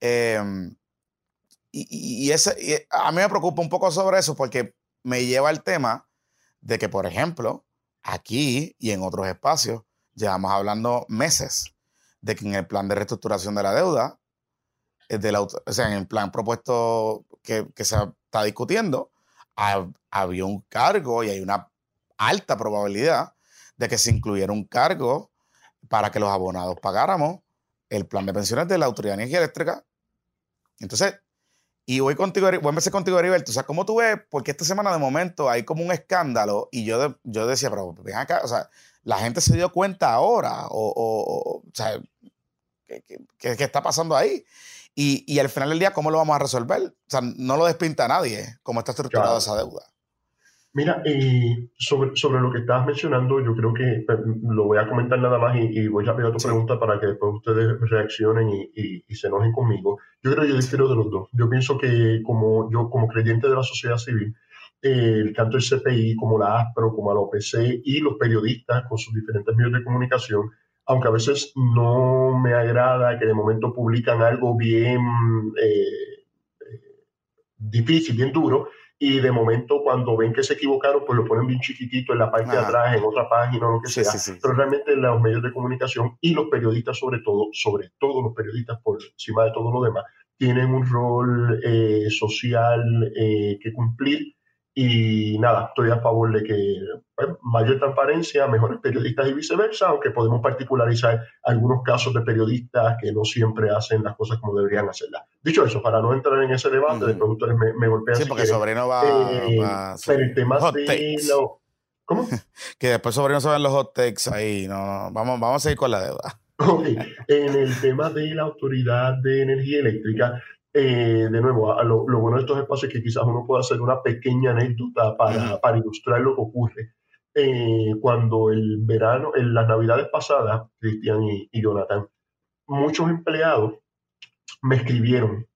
Em, y, ese, a mí me preocupa un poco sobre eso porque me lleva al tema de que, por ejemplo, aquí y en otros espacios, llevamos hablando meses de que en el plan de reestructuración de la deuda, eh, de la, o sea, en el plan propuesto que, se está discutiendo, había un cargo y hay una alta probabilidad de que se incluyera un cargo para que los abonados pagáramos el plan de pensiones de la Autoridad de Energía Eléctrica. Entonces, y voy contigo, voy a empezar contigo, Heriberto. O sea, ¿cómo tú ves? Porque esta semana de momento hay como un escándalo y yo, yo decía, pero ven acá, o sea, la gente se dio cuenta ahora, o, o, o sea, ¿qué, qué, está pasando ahí? Y, y, al final del día, ¿cómo lo vamos a resolver? O sea, no lo despinta nadie, cómo está estructurada esa deuda. Mira, eh, sobre, sobre lo que estabas mencionando, yo creo que eh, lo voy a comentar nada más y, voy a pedir tu pregunta para que después ustedes reaccionen y, y, se enojen conmigo. Yo creo que yo difiero de los dos. Yo pienso que como yo, como creyente de la sociedad civil, eh, tanto el CPI como la ASPRO, como la OPC y los periodistas con sus diferentes medios de comunicación, aunque a veces no me agrada que de momento publican algo bien difícil, bien duro, y de momento cuando ven que se equivocaron, pues lo ponen bien chiquitito en la parte de atrás, en otra página o lo que sea. Pero realmente los medios de comunicación y los periodistas sobre todo, sobre todo los periodistas por encima de todo lo demás, tienen un rol eh, social eh, que cumplir y nada, estoy a favor de que mayor transparencia, mejores periodistas y viceversa, aunque podemos particularizar algunos casos de periodistas que no siempre hacen las cosas como deberían hacerlas. Dicho eso, para no entrar en ese debate, después ustedes me, me golpean. Sí, porque Sobrino va, eh, va Pero el tema de lo, ¿Cómo? que después Sobrino se ven los hot takes ahí. No, vamos, vamos a seguir con la deuda. Okay. En el tema de la Autoridad de Energía Eléctrica, eh, de nuevo, lo, bueno de estos espacios es que quizás uno pueda hacer una pequeña anécdota para, para ilustrar lo que ocurre. Eh, cuando el verano, en las navidades pasadas, Cristian y, Jonathan, muchos empleados me escribieron,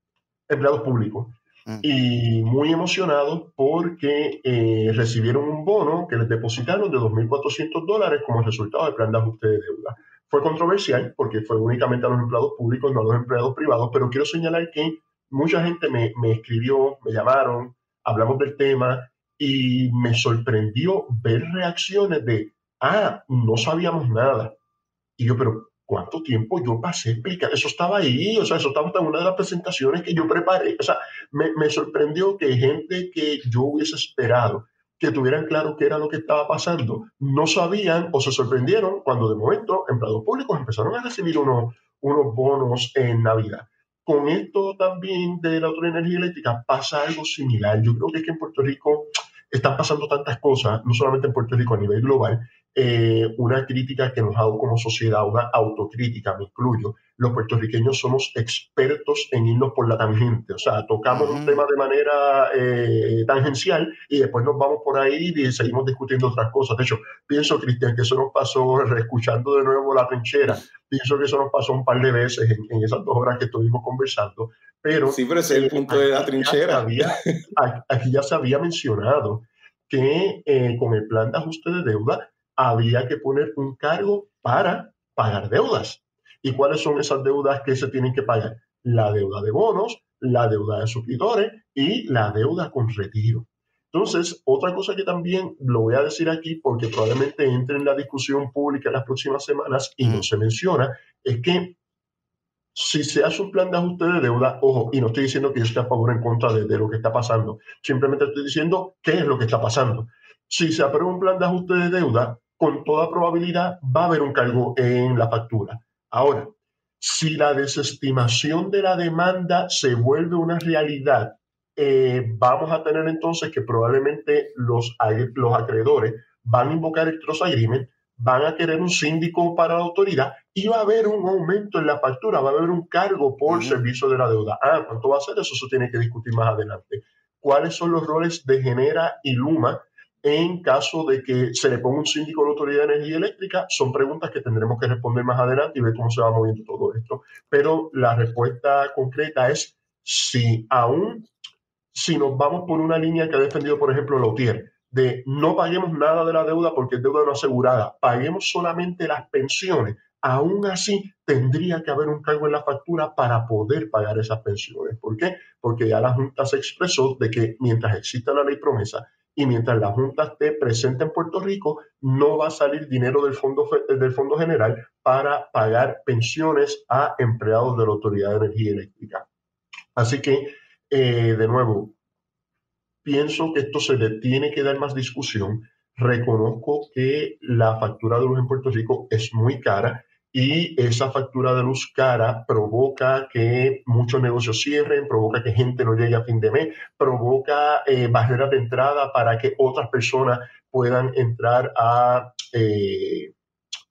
empleados públicos, mm. y muy emocionados porque eh, recibieron un bono que les depositaron de 2.400 dólares como resultado del plan de ajuste de deuda. Fue controversial porque fue únicamente a los empleados públicos, no a los empleados privados, pero quiero señalar que mucha gente me, me escribió, me llamaron, hablamos del tema y me sorprendió ver reacciones de, ah, no sabíamos nada. Y yo, pero ¿cuánto tiempo yo pasé explicar? Eso estaba ahí, o sea, eso estaba en una de las presentaciones que yo preparé. O sea, me, me sorprendió que gente que yo hubiese esperado que tuvieran claro qué era lo que estaba pasando, no sabían o se sorprendieron cuando de momento empleados públicos empezaron a recibir unos, unos bonos en Navidad con esto también de la de Energía Eléctrica pasa algo similar. Yo creo que es que en Puerto Rico están pasando tantas cosas, no solamente en Puerto Rico, a nivel global, eh, una crítica que nos ha dado como sociedad, una autocrítica, me incluyo. Los puertorriqueños somos expertos en irnos por la tangente, o sea, tocamos un tema de manera eh, tangencial y después nos vamos por ahí y seguimos discutiendo otras cosas. De hecho, pienso, Cristian, que eso nos pasó, escuchando de nuevo la trinchera, pienso que eso nos pasó un par de veces en, esas dos horas que estuvimos conversando. Pero, sí, pero ese es el punto de la trinchera. aquí ya se había mencionado que eh, con el plan de ajuste de deuda había que poner un cargo para pagar deudas. ¿Y cuáles son esas deudas que se tienen que pagar? La deuda de bonos, la deuda de suscriptores y la deuda con retiro. Entonces, otra cosa que también lo voy a decir aquí porque probablemente entre en la discusión pública en las próximas semanas y no se menciona, es que si se hace un plan de ajuste de deuda, ojo, y no estoy diciendo que yo esté a favor o en contra de, de, lo que está pasando, simplemente estoy diciendo qué es lo que está pasando. Si se aprueba un plan de ajuste de deuda, con toda probabilidad va a haber un cargo en la factura. Ahora, si la desestimación de la demanda se vuelve una realidad, eh, vamos a tener entonces que probablemente los, los acreedores van a invocar el trust agreement, van a querer un síndico para la autoridad y va a haber un aumento en la factura, va a haber un cargo por servicio de la deuda. Ah, ¿cuánto va a ser? Eso se tiene que discutir más adelante. ¿Cuáles son los roles de Genera y Luma en caso de que se le ponga un síndico a la Autoridad de Energía Eléctrica, son preguntas que tendremos que responder más adelante y ver cómo se va moviendo todo esto. Pero la respuesta concreta es si aún si nos vamos por una línea que ha defendido, por ejemplo, Lautier, de no paguemos nada de la deuda porque es deuda no asegurada, paguemos solamente las pensiones, aún así tendría que haber un cargo en la factura para poder pagar esas pensiones. ¿Por qué? Porque ya la Junta se expresó de que mientras exista la ley promesa y mientras la Junta esté presente en Puerto Rico, no va a salir dinero del Fondo, del fondo General para pagar pensiones a empleados de la Autoridad de Energía Eléctrica. Así que, eh, de nuevo, pienso que esto se le tiene que dar más discusión. Reconozco que la factura de luz en Puerto Rico es muy cara y esa factura de luz cara provoca que muchos negocios cierren, provoca que gente no llegue a fin de mes, provoca eh, barreras de entrada para que otras personas puedan entrar a, eh,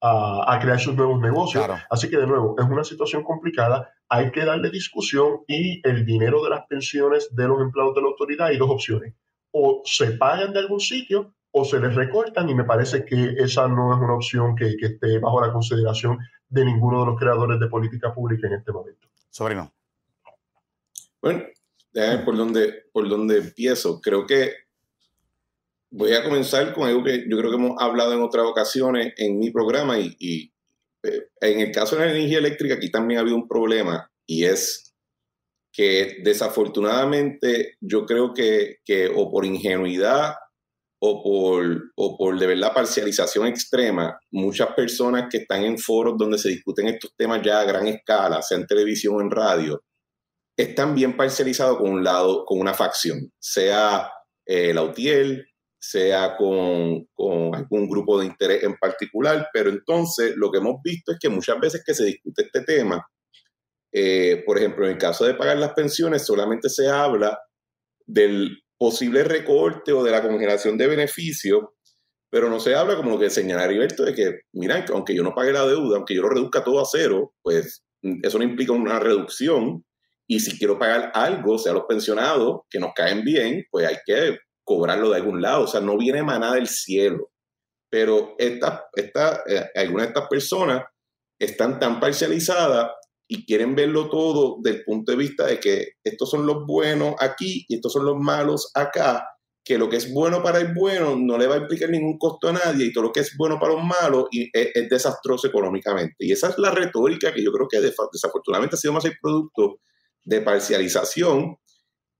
a, crear sus nuevos negocios. Así que de nuevo, es una situación complicada, hay que darle discusión y el dinero de las pensiones de los empleados de la autoridad hay dos opciones. O se pagan de algún sitio o se les recortan y me parece que esa no es una opción que, que esté bajo la consideración de ninguno de los creadores de política pública en este momento. Sobrino. Bueno, déjame por dónde, por dónde empiezo. Creo que voy a comenzar con algo que yo creo que hemos hablado en otras ocasiones en mi programa y, y eh, en el caso de la energía eléctrica aquí también ha habido un problema y es que desafortunadamente yo creo que, que o por ingenuidad o por, o por de verdad parcialización extrema, muchas personas que están en foros donde se discuten estos temas ya a gran escala, sea en televisión o en radio, están bien parcializados con un lado, con una facción, sea eh, la UTIEL, sea con, con, algún grupo de interés en particular, pero entonces lo que hemos visto es que muchas veces que se discute este tema, eh, por ejemplo, en el caso de pagar las pensiones, solamente se habla del posible recorte o de la congelación de beneficios, pero no se habla como lo que señala Heriberto de que, mira, aunque yo no pague la deuda, aunque yo lo reduzca todo a cero, pues eso no implica una reducción. Y si quiero pagar algo, sea los pensionados, que nos caen bien, pues hay que cobrarlo de algún lado. O sea, no viene manada del cielo. Pero esta, esta, eh, algunas de estas personas están tan parcializadas y quieren verlo todo del punto de vista de que estos son los buenos aquí y estos son los malos acá, que lo que es bueno para el bueno no le va a implicar ningún costo a nadie y todo lo que es bueno para los malos es, desastroso económicamente. Y esa es la retórica que yo creo que desafortunadamente ha sido más el producto de parcialización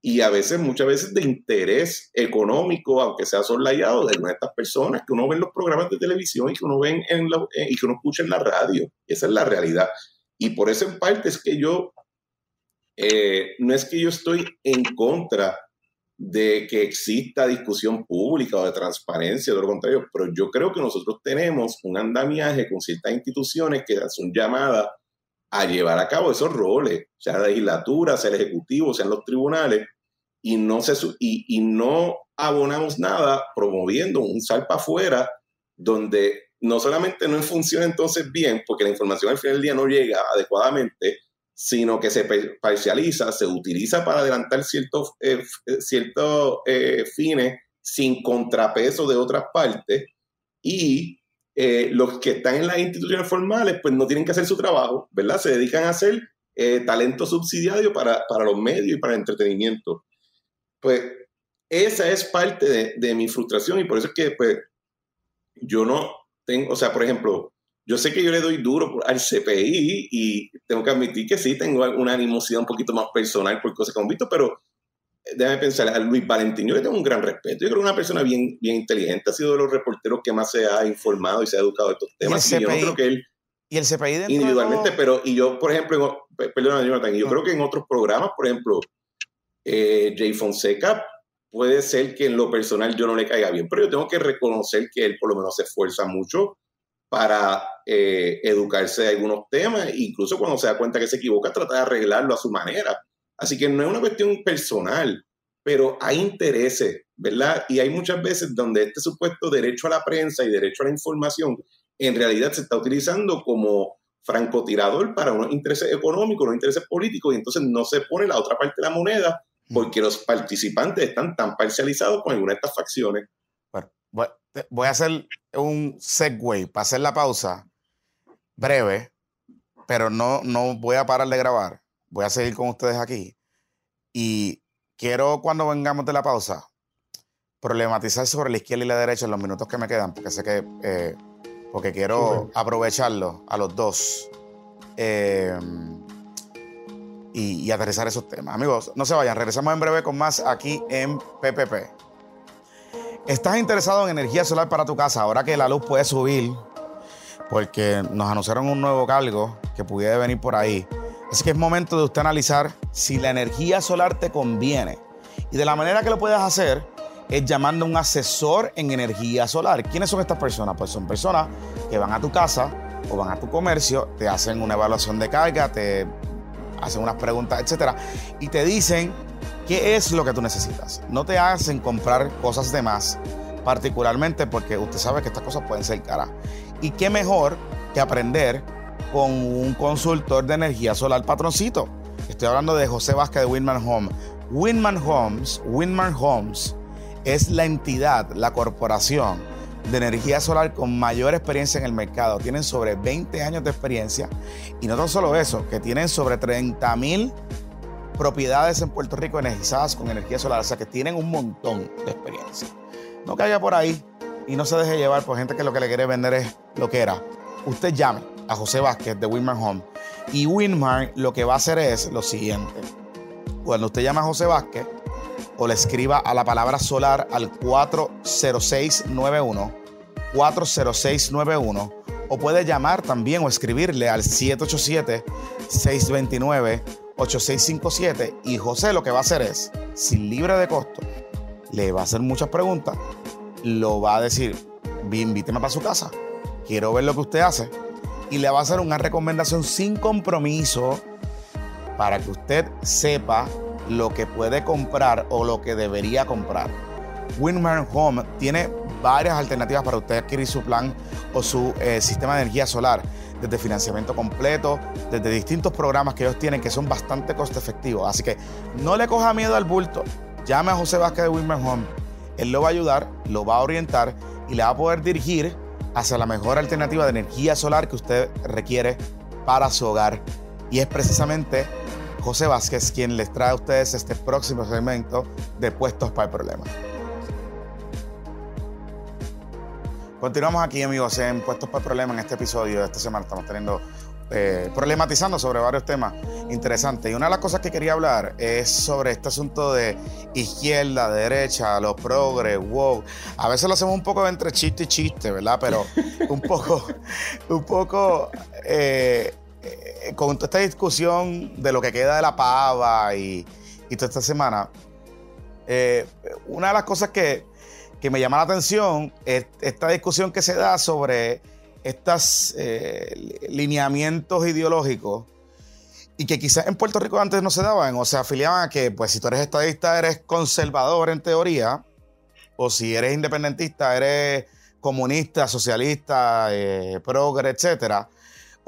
y a veces, muchas veces de interés económico, aunque sea solayado de algunas de estas personas que uno ve en los programas de televisión y que uno ve en y que uno escucha en la radio. Esa es la realidad. Y por eso en parte es que yo, eh, no es que yo estoy en contra de que exista discusión pública o de transparencia, de lo contrario, pero yo creo que nosotros tenemos un andamiaje con ciertas instituciones que son llamadas a llevar a cabo esos roles, sea la legislatura, sea el ejecutivo, sean los tribunales, y no, se, y, no abonamos nada promoviendo un salpa afuera donde no solamente no funciona entonces bien, porque la información al final del día no llega adecuadamente, sino que se parcializa, se utiliza para adelantar ciertos, eh, ciertos eh, fines sin contrapeso de otras partes y eh, los que están en las instituciones formales pues no tienen que hacer su trabajo, ¿verdad? Se dedican a hacer talento subsidiario para, para, los medios y para el entretenimiento. Pues esa es parte de, de mi frustración y por eso es que pues yo no, tengo, o sea, por ejemplo, yo sé que yo le doy duro al CPI y tengo que admitir que sí, tengo una animosidad un poquito más personal por cosas que hemos visto, pero déjame pensar, a Luis Valentín yo le tengo un gran respeto. Yo creo que es una persona bien, bien inteligente, ha sido de los reporteros que más se ha informado y se ha educado de estos temas. ¿Y el CPI, yo creo que él, ¿y el CPI individualmente, pero y yo, por ejemplo, Jonathan, yo creo que en otros programas, por ejemplo, eh, Jay Fonseca puede ser que en lo personal yo no le caiga bien, pero yo tengo que reconocer que él por lo menos se esfuerza mucho para eh, educarse de algunos temas, incluso cuando se da cuenta que se equivoca, trata de arreglarlo a su manera. Así que no es una cuestión personal, pero hay intereses, ¿verdad? Y hay muchas veces donde este supuesto derecho a la prensa y derecho a la información en realidad se está utilizando como francotirador para unos intereses económicos, unos intereses políticos, y entonces no se pone la otra parte de la moneda porque los participantes están tan parcializados con alguna de estas facciones. Bueno, voy a hacer un segue para hacer la pausa breve, pero no, no voy a parar de grabar. Voy a seguir con ustedes aquí. Y quiero cuando vengamos de la pausa problematizar sobre la izquierda y la derecha en los minutos que me quedan, porque sé que, eh, porque quiero aprovecharlo a los dos eh, y, y aterrizar esos temas. Amigos, no se vayan, regresamos en breve con más aquí en PPP. ¿Estás interesado en energía solar para tu casa ahora que la luz puede subir? Porque nos anunciaron un nuevo cargo que pudiera venir por ahí. Así que es momento de usted analizar si la energía solar te conviene. Y de la manera que lo puedes hacer es llamando a un asesor en energía solar. ¿Quiénes son estas personas? Pues son personas que van a tu casa o van a tu comercio, te hacen una evaluación de carga, te hacen unas preguntas, etcétera, y te dicen qué es lo que tú necesitas. No te hacen comprar cosas de más, particularmente porque usted sabe que estas cosas pueden ser caras. Y qué mejor que aprender con un consultor de energía solar patroncito. Estoy hablando de José Vázquez de Winman Home. Winman Homes, Winman Homes es la entidad, la corporación de energía solar con mayor experiencia en el mercado. Tienen sobre 20 años de experiencia y no tan solo eso, que tienen sobre 30 mil propiedades en Puerto Rico energizadas con energía solar, o sea que tienen un montón de experiencia. No caiga por ahí y no se deje llevar por gente que lo que le quiere vender es lo que era. Usted llame a José Vázquez de Winmar Home y Winmar lo que va a hacer es lo siguiente. Cuando usted llama a José Vázquez, o le escriba a la palabra solar al 40691, 40691, o puede llamar también o escribirle al 787-629-8657. Y José lo que va a hacer es, sin libre de costo, le va a hacer muchas preguntas, lo va a decir, invíteme para su casa, quiero ver lo que usted hace, y le va a hacer una recomendación sin compromiso para que usted sepa lo que puede comprar o lo que debería comprar. Winmar Home tiene varias alternativas para usted adquirir su plan o su eh, sistema de energía solar, desde financiamiento completo, desde distintos programas que ellos tienen que son bastante costo efectivos. Así que no le coja miedo al bulto. Llame a José Vázquez de Winmar Home. Él lo va a ayudar, lo va a orientar y le va a poder dirigir hacia la mejor alternativa de energía solar que usted requiere para su hogar. Y es precisamente José Vázquez, quien les trae a ustedes este próximo segmento de Puestos para el Problema. Continuamos aquí, amigos, en Puestos para el Problema. En este episodio de esta semana estamos teniendo, eh, problematizando sobre varios temas interesantes. Y una de las cosas que quería hablar es sobre este asunto de izquierda, derecha, los progres, wow. A veces lo hacemos un poco entre chiste y chiste, ¿verdad? Pero un poco, un poco. Eh, eh, con toda esta discusión de lo que queda de la pava y, toda esta semana, eh, una de las cosas que, me llama la atención es esta discusión que se da sobre estos eh, lineamientos ideológicos y que quizás en Puerto Rico antes no se daban, o se afiliaban a que, pues, si tú eres estadista, eres conservador en teoría, o si eres independentista, eres comunista, socialista, progre, etcétera.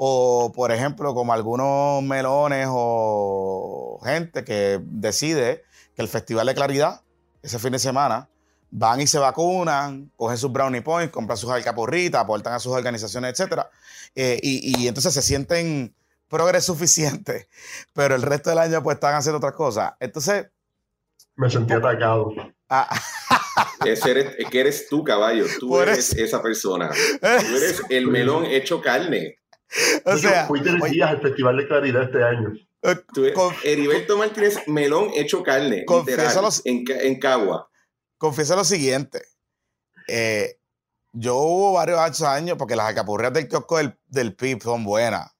O, por ejemplo, como algunos melones o gente que decide que el Festival de Claridad, ese fin de semana, van y se vacunan, cogen sus brownie points, compran sus alcaporritas, aportan a sus organizaciones, etc. Eh, y, entonces se sienten progres suficientes, pero el resto del año pues están haciendo otras cosas. Entonces... Me sentí atacado. Ah, eres, que eres tú, caballo. Tú eres esa persona. Tú eres el melón hecho carne. o sea, fui tres días al Festival de Claridad este año. Eh, Heriberto Martínez, melón hecho carne, literal, en, en Cagua. Confieso lo siguiente. Eh, yo hubo varios años, porque las alcapurrias del kiosco del, del PIB son buenas.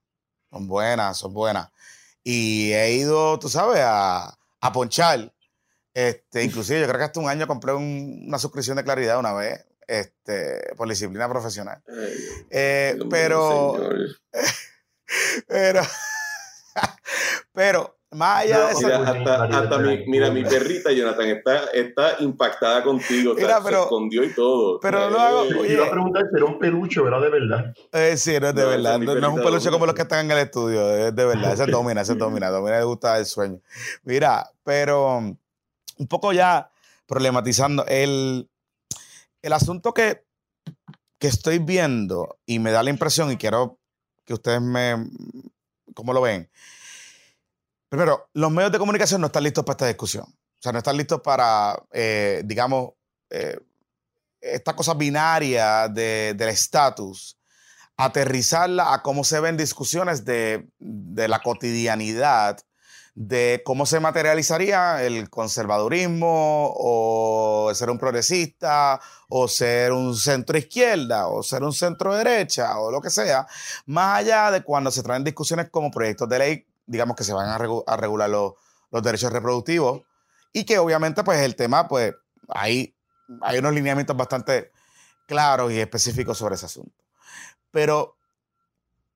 Son buenas, son buenas. Y he ido, tú sabes, a, a ponchar. Este, inclusive yo creo que hasta un año compré una suscripción de claridad una vez este, por disciplina profesional. Eh, pero, pero, pero, más allá de eso. Mira, hasta, mi, mira, mi perrita Jonathan está, está impactada contigo. Mira, pero, se escondió y todo. Pero lo hago. Yo iba a preguntar si era un peluche, ¿verdad? De verdad. Eh, sí, no es de verdad. No, es un peluche como los que están en el estudio. Es de verdad. Ese domina, ese domina. Domina le gusta el sueño. Mira, pero un poco ya problematizando el el asunto que, estoy viendo y me da la impresión y quiero que ustedes me, ¿cómo lo ven? Primero, los medios de comunicación no están listos para esta discusión. o sea, no están listos para, eh, digamos, eh, esta cosa binaria del estatus, aterrizarla a cómo se ven discusiones de, de la cotidianidad de cómo se materializaría el conservadurismo o ser un progresista o ser un centro izquierda o ser un centro derecha o lo que sea, más allá de cuando se traen discusiones como proyectos de ley, digamos que se van a, regular los, derechos reproductivos y que obviamente pues el tema pues hay, hay unos lineamientos bastante claros y específicos sobre ese asunto. Pero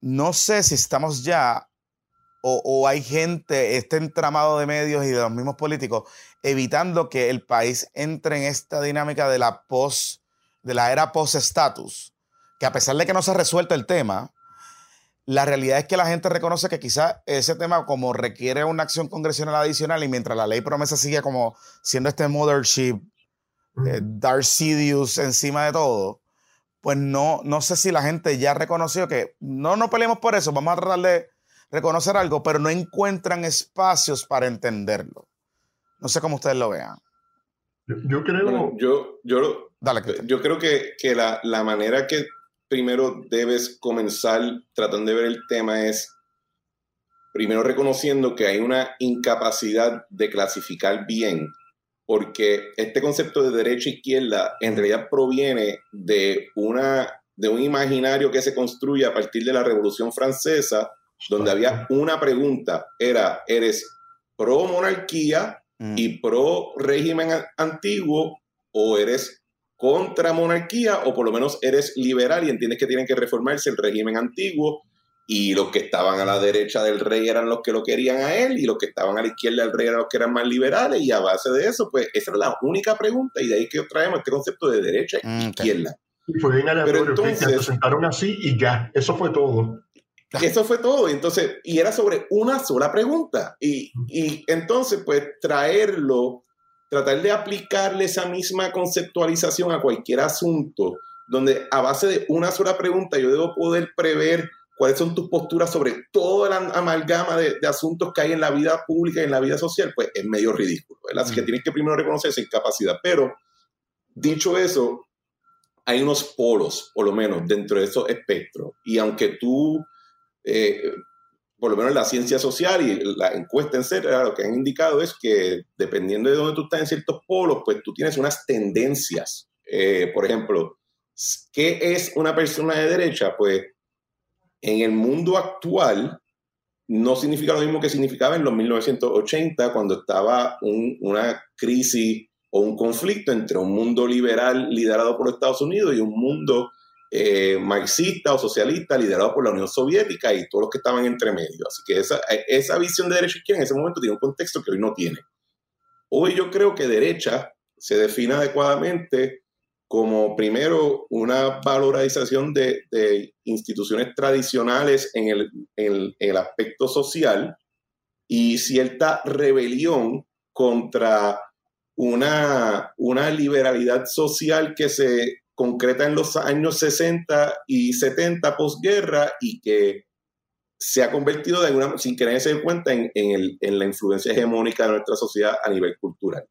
no sé si estamos ya o, hay gente, este entramado de medios y de los mismos políticos, evitando que el país entre en esta dinámica de la post, de la era post-status, que a pesar de que no se ha resuelto el tema, la realidad es que la gente reconoce que quizás ese tema como requiere una acción congresional adicional y mientras la ley promesa sigue como siendo este mothership, eh, Darth Sidious encima de todo, pues no, no sé si la gente ya reconoció que no nos peleemos por eso, vamos a tratar de reconocer algo, pero no encuentran espacios para entenderlo. No sé cómo ustedes lo vean. Yo, creo. yo, yo, yo creo que, que la, la, manera que primero debes comenzar tratando de ver el tema es primero reconociendo que hay una incapacidad de clasificar bien, porque este concepto de derecha e izquierda en realidad proviene de, una, de un imaginario que se construye a partir de la Revolución Francesa donde había una pregunta, era, ¿eres pro monarquía mm. y pro régimen antiguo o eres contra monarquía o por lo menos eres liberal y entiendes que tienen que reformarse el régimen antiguo y los que estaban a la derecha del rey eran los que lo querían a él y los que estaban a la izquierda del rey eran los que eran más liberales y a base de eso, pues esa era la única pregunta y de ahí que traemos este concepto de derecha e mm, izquierda. Y fue bien Pero entonces, se presentaron así y ya, eso fue todo. Eso fue todo. Entonces, y era sobre una sola pregunta. Y, y, entonces, pues, traerlo, tratar de aplicarle esa misma conceptualización a cualquier asunto, donde a base de una sola pregunta yo debo poder prever cuáles son tus posturas sobre toda la amalgama de, asuntos que hay en la vida pública y en la vida social, pues es medio ridículo. Así que tienes que primero reconocer esa incapacidad. Pero, dicho eso, hay unos polos, por lo menos, dentro de esos espectros. Y aunque tú eh, por lo menos la ciencia social y la encuesta en serio, lo que han indicado es que dependiendo de dónde tú estás en ciertos polos, pues tú tienes unas tendencias. Eh, por ejemplo, ¿qué es una persona de derecha? Pues en el mundo actual no significa lo mismo que significaba en los 1980 cuando estaba una crisis o un conflicto entre un mundo liberal liderado por Estados Unidos y un mundo eh, marxista o socialista liderado por la Unión Soviética y todos los que estaban entre medio. Así que esa, esa visión de derecha izquierda en ese momento tiene un contexto que hoy no tiene. Hoy yo creo que derecha se define adecuadamente como primero una valorización de, de instituciones tradicionales en el, en el aspecto social y cierta rebelión contra una, una liberalidad social que se concreta en los años 60 y 70 posguerra y que se ha convertido de alguna sin querer en cuenta en, en, la influencia hegemónica de nuestra sociedad a nivel cultural.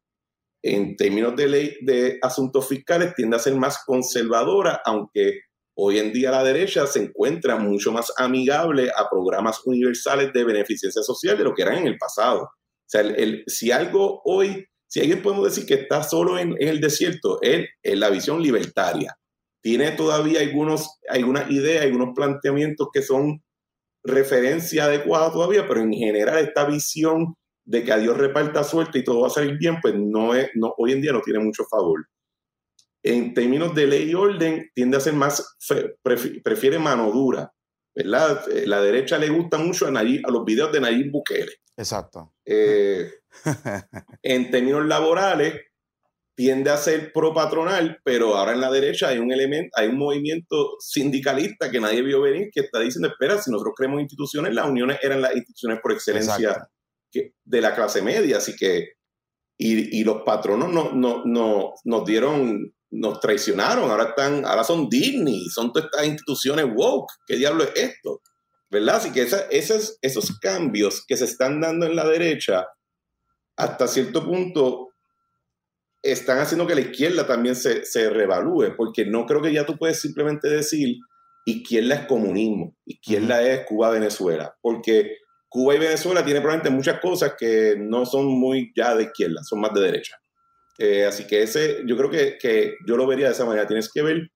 En términos de ley de asuntos fiscales tiende a ser más conservadora, aunque hoy en día la derecha se encuentra mucho más amigable a programas universales de beneficencia social de lo que eran en el pasado. O sea, si algo hoy si alguien podemos decir que está solo en, el desierto, él es la visión libertaria. Tiene todavía algunos, algunas ideas, algunos planteamientos que son referencia adecuada todavía, pero en general esta visión de que a Dios reparta suerte y todo va a salir bien, pues no es, no, hoy en día no tiene mucho favor. En términos de ley y orden, tiende a ser más, prefiere mano dura, ¿verdad? Eh, la derecha le gusta mucho a, a los videos de Nayib Bukele. Exacto. Eh, en términos laborales, tiende a ser pro patronal, pero ahora en la derecha hay un elemento, hay un movimiento sindicalista que nadie vio venir que está diciendo, espera, si nosotros creemos instituciones, las uniones eran las instituciones por excelencia de la clase media, así que, y, los patronos no, no, no, nos dieron, nos traicionaron, ahora están, ahora son Disney, son todas estas instituciones woke, ¿qué diablo es esto? ¿verdad? Así que esos, esos cambios que se están dando en la derecha hasta cierto punto están haciendo que la izquierda también se, se revalúe, porque no creo que ya tú puedes simplemente decir izquierda es comunismo, izquierda es Cuba-Venezuela, porque Cuba y Venezuela tienen probablemente muchas cosas que no son muy ya de izquierda, son más de derecha. Eh, así que ese, yo creo que, que, yo lo vería de esa manera. Tienes que ver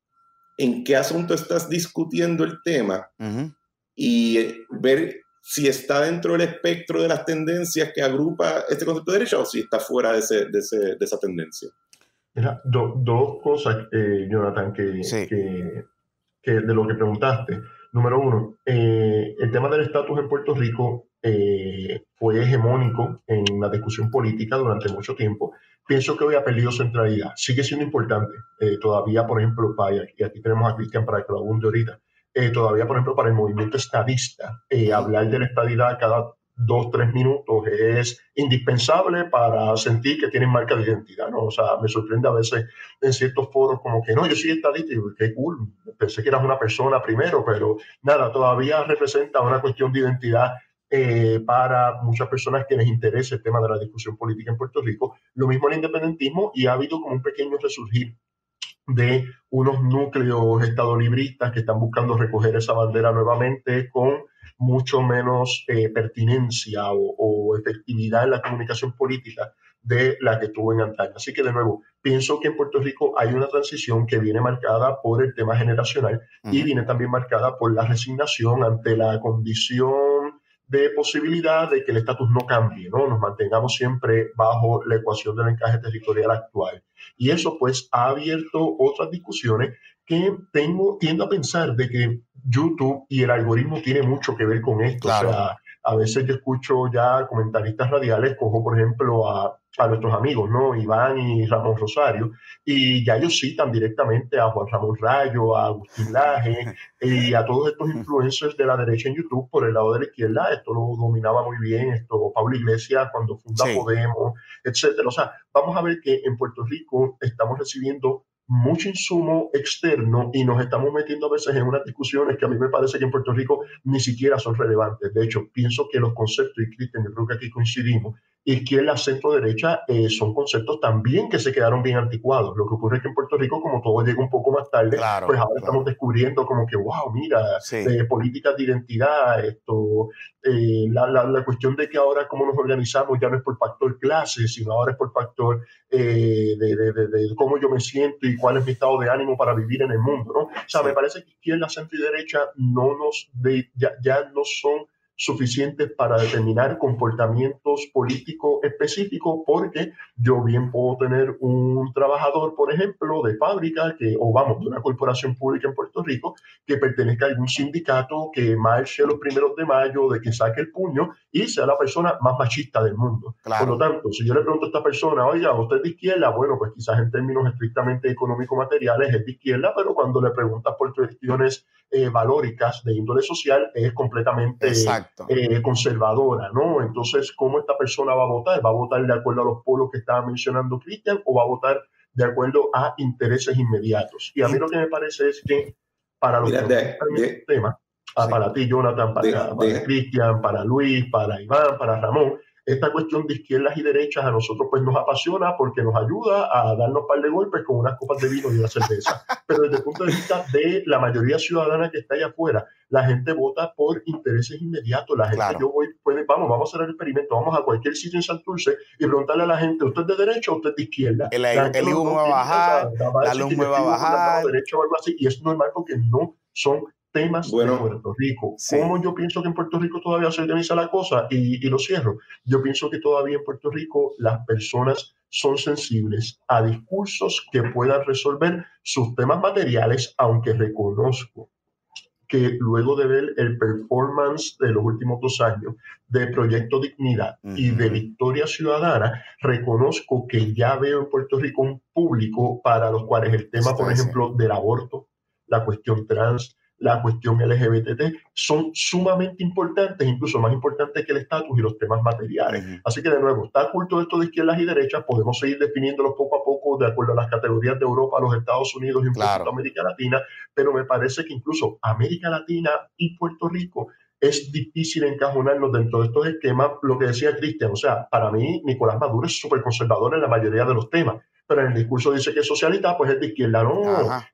en qué asunto estás discutiendo el tema y eh, ver si está dentro del espectro de las tendencias que agrupa este concepto de derecha o si está fuera de, ese, de, ese, de esa tendencia. Mira, dos cosas, eh, Jonathan, que, que, que, de lo que preguntaste. Número uno, eh, el tema del estatus en Puerto Rico fue hegemónico en la discusión política durante mucho tiempo pienso que hoy ha perdido centralidad. Sigue siendo importante. Eh, todavía, por ejemplo, para, y aquí tenemos a Cristian para que lo abunde ahorita, eh, todavía, por ejemplo, para el movimiento estadista, eh, hablar de la estadidad cada dos, tres minutos es indispensable para sentir que tienen marca de identidad, ¿no? O sea, me sorprende a veces en ciertos foros como que, no, yo soy estadista, y qué cool, pensé que eras una persona primero, pero nada, todavía representa una cuestión de identidad eh, para muchas personas que les interesa el tema de la discusión política en Puerto Rico. Lo mismo el independentismo y ha habido como un pequeño resurgir de unos núcleos estadolibristas que están buscando recoger esa bandera nuevamente con mucho menos eh, pertinencia o, o, efectividad en la comunicación política de la que tuvo en antaño. Así que de nuevo, pienso que en Puerto Rico hay una transición que viene marcada por el tema generacional y viene también marcada por la resignación ante la condición de posibilidad de que el estatus no cambie, ¿no? Nos mantengamos siempre bajo la ecuación del encaje territorial actual. Y eso pues ha abierto otras discusiones que tengo, tiendo a pensar de que YouTube y el algoritmo tiene mucho que ver con esto. O sea, a veces yo escucho ya comentaristas radiales, cojo por ejemplo a, a, nuestros amigos, ¿no? Iván y Ramón Rosario, y ya ellos citan directamente a Juan Ramón Rayo, a Agustín Laje y a todos estos influencers de la derecha en YouTube por el lado de la izquierda. Esto lo dominaba muy bien, esto Pablo Iglesias cuando funda Podemos, etcétera. O sea, vamos a ver que en Puerto Rico estamos recibiendo mucho insumo externo y nos estamos metiendo a veces en unas discusiones que a mí me parece que en Puerto Rico ni siquiera son relevantes. De hecho, pienso que los conceptos, y Cristian, yo creo que aquí coincidimos, izquierda, centro, derecha, eh, son conceptos también que se quedaron bien anticuados. Lo que ocurre es que en Puerto Rico, como todo llega un poco más tarde, pues ahora estamos descubriendo como que, wow, mira, eh, políticas de identidad, esto, eh, la, la, la, cuestión de que ahora cómo nos organizamos ya no es por factor clase, sino ahora es por factor de, de, de, de, cómo yo me siento y cuál es mi estado de ánimo para vivir en el mundo, ¿no? O sea, me parece que izquierda, centro y derecha no nos, ya, ya no son suficientes para determinar comportamientos políticos específicos, porque yo bien puedo tener un trabajador, por ejemplo, de fábrica, que, o vamos, de una corporación pública en Puerto Rico, que pertenezca a algún sindicato, que marche los primeros de mayo, de que saque el puño y sea la persona más machista del mundo. Por lo tanto, si yo le pregunto a esta persona, oiga, ¿usted es de izquierda? Bueno, pues quizás en términos estrictamente económico-materiales es de izquierda, pero cuando le preguntas por cuestiones eh, valóricas de índole social, es completamente... Exacto eh, conservadora, ¿no? Entonces, ¿cómo esta persona va a votar? ¿Va a votar de acuerdo a los polos que estaba mencionando Cristian o va a votar de acuerdo a intereses inmediatos? Y a mí lo que me parece es que para los que este tema, ah, para ti, Jonathan, para, para Cristian, para Luis, para Iván, para Ramón, esta cuestión de izquierdas y derechas a nosotros pues nos apasiona porque nos ayuda a darnos un par de golpes con unas copas de vino y una cerveza. Pero desde el punto de vista de la mayoría ciudadana que está allá afuera, la gente vota por intereses inmediatos. La gente, yo voy, puede, vamos, vamos a hacer el experimento, vamos a cualquier sitio en Santurce y preguntarle a la gente, ¿usted es de derecha o usted es de izquierda? El, el, el va a bajar, la luz va a bajar. Derecho o algo así, y es normal porque no son temas bueno, de Puerto Rico. Sí. ¿Cómo yo pienso que en Puerto Rico todavía se organiza la cosa? Y, y, lo cierro. Yo pienso que todavía en Puerto Rico las personas son sensibles a discursos que puedan resolver sus temas materiales, aunque reconozco que luego de ver el performance de los últimos dos años de Proyecto Dignidad uh -huh. y de Victoria Ciudadana, reconozco que ya veo en Puerto Rico un público para los cuales el tema, por ejemplo, del aborto, la cuestión trans, la cuestión LGBT, son sumamente importantes, incluso más importantes que el estatus y los temas materiales. Uh -huh. Así que de nuevo, está oculto esto de izquierdas y derechas, podemos seguir definiéndolo poco a poco de acuerdo a las categorías de Europa, los Estados Unidos y claro. América Latina, pero me parece que incluso América Latina y Puerto Rico es difícil encajonarnos dentro de estos esquemas, lo que decía Cristian, o sea, para mí Nicolás Maduro es súper conservador en la mayoría de los temas, pero en el discurso dice que es socialista, pues es de izquierda, no,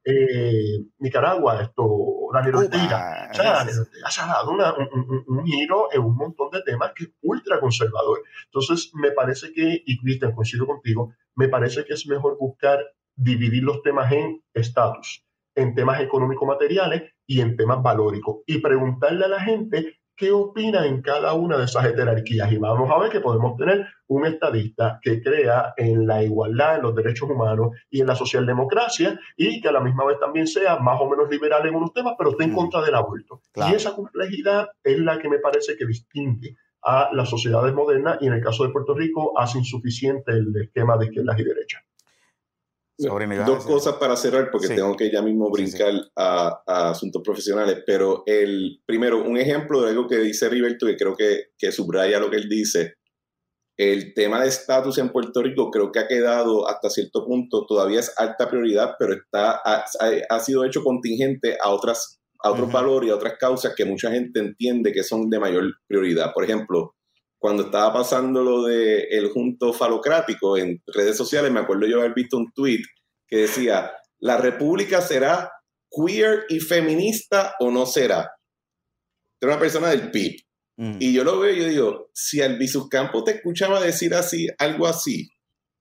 eh, Nicaragua, esto, Daniel Ortega, o sea, ha dado un, giro en un montón de temas que es ultra conservador. Entonces, me parece que, y Cristian, coincido contigo, me parece que es mejor buscar dividir los temas en estatus, en temas económico-materiales y en temas valóricos, y preguntarle a la gente qué opina en cada una de esas jerarquías. Y vamos a ver que podemos tener un estadista que crea en la igualdad, en los derechos humanos y en la socialdemocracia y que a la misma vez también sea más o menos liberal en unos temas, pero esté en mm. contra del aborto. Y esa complejidad es la que me parece que distingue a las sociedades modernas y en el caso de Puerto Rico hace insuficiente el esquema de izquierdas y derechas. Dos cosas para cerrar, porque tengo que ya mismo brincar A, asuntos profesionales, pero el primero, un ejemplo de algo que dice Riberto, que creo que, que subraya lo que él dice, el tema de estatus en Puerto Rico creo que ha quedado hasta cierto punto, todavía es alta prioridad, pero está, ha, ha sido hecho contingente a, otras, a otros valores y a otras causas que mucha gente entiende que son de mayor prioridad. Por ejemplo, cuando estaba pasando lo del el junto falocrático en redes sociales, me acuerdo yo haber visto un tweet que decía, ¿la república será queer y feminista o no será? Era una persona del PIB. Mm. Y yo lo veo y yo digo, si Albizu Campo te escuchaba decir así, algo así,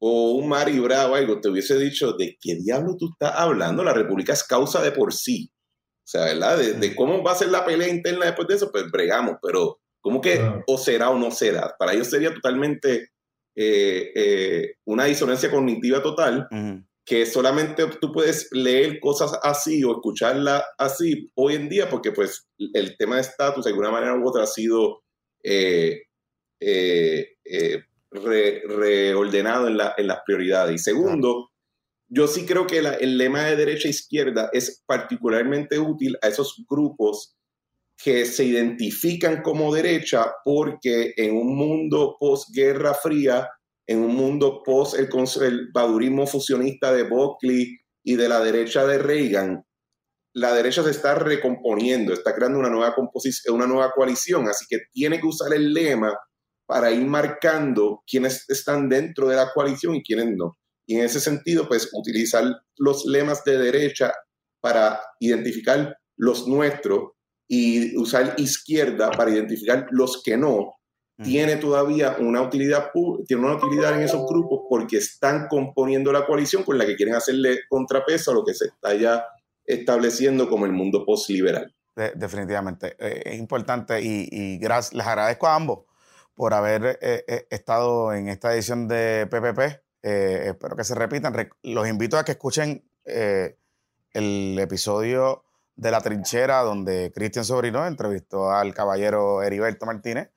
o un Mari Bravo, algo, te hubiese dicho, ¿de qué diablo tú estás hablando? La república es causa de por sí. O sea, ¿verdad? De, de mm. cómo va a ser la pelea interna después de eso, pues bregamos, pero ¿Cómo que o será o no será? Para ellos sería totalmente eh, eh, una disonancia cognitiva total, que solamente tú puedes leer cosas así o escucharla así hoy en día, porque pues el tema de estatus de alguna manera u otra ha sido eh, reordenado en, la, en, las prioridades. Y segundo, yo sí creo que el lema de derecha e izquierda es particularmente útil a esos grupos que se identifican como derecha porque en un mundo post-Guerra Fría, en un mundo post el conservadurismo fusionista de Buckley y de la derecha de Reagan, la derecha se está recomponiendo, está creando una nueva, composición, una nueva coalición, así que tiene que usar el lema para ir marcando quiénes están dentro de la coalición y quiénes no. Y en ese sentido, pues utilizar los lemas de derecha para identificar los nuestros y usar izquierda para identificar los que no, tiene todavía una utilidad, tiene una utilidad en esos grupos porque están componiendo la coalición con la que quieren hacerle contrapeso a lo que se está ya estableciendo como el mundo postliberal. definitivamente, eh, es importante y, gracias, les agradezco a ambos por haber eh, eh, estado en esta edición de PPP. espero que se repitan. Los invito a que escuchen el episodio de la trinchera donde Cristian Sobrino entrevistó al caballero Heriberto Martínez.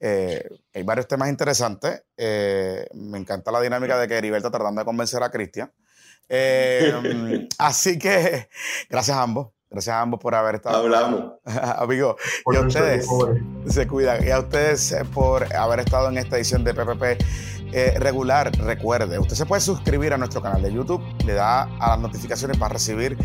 Eh, hay varios temas interesantes. Eh, me encanta la dinámica de que Heriberto tratando de convencer a Cristian. Eh, así que gracias a ambos. Gracias a ambos por haber estado. Hablamos. Amigo, y a ustedes se cuidan. Y a ustedes por haber estado en esta edición de PPP regular. Recuerde, usted se puede suscribir a nuestro canal de YouTube, le da a las notificaciones para recibir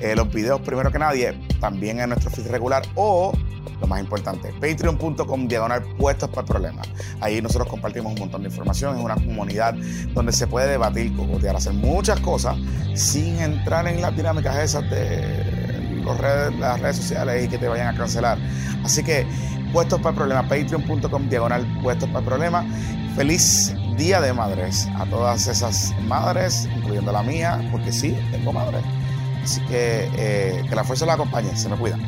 eh, los videos primero que nadie, también en nuestro feed regular o, lo más importante, patreon.com diagonal puestos para el problema. Ahí nosotros compartimos un montón de información, es una comunidad donde se puede debatir, cogotear, hacer muchas cosas sin entrar en las dinámicas esas de los redes, las redes sociales y que te vayan a cancelar. Así que puestos para el problema, patreon.com diagonal puestos para el problema. Feliz Día de Madres a todas esas madres, incluyendo la mía, porque sí, tengo madre. Así que eh, que la fuerza la acompañe. Se me cuida.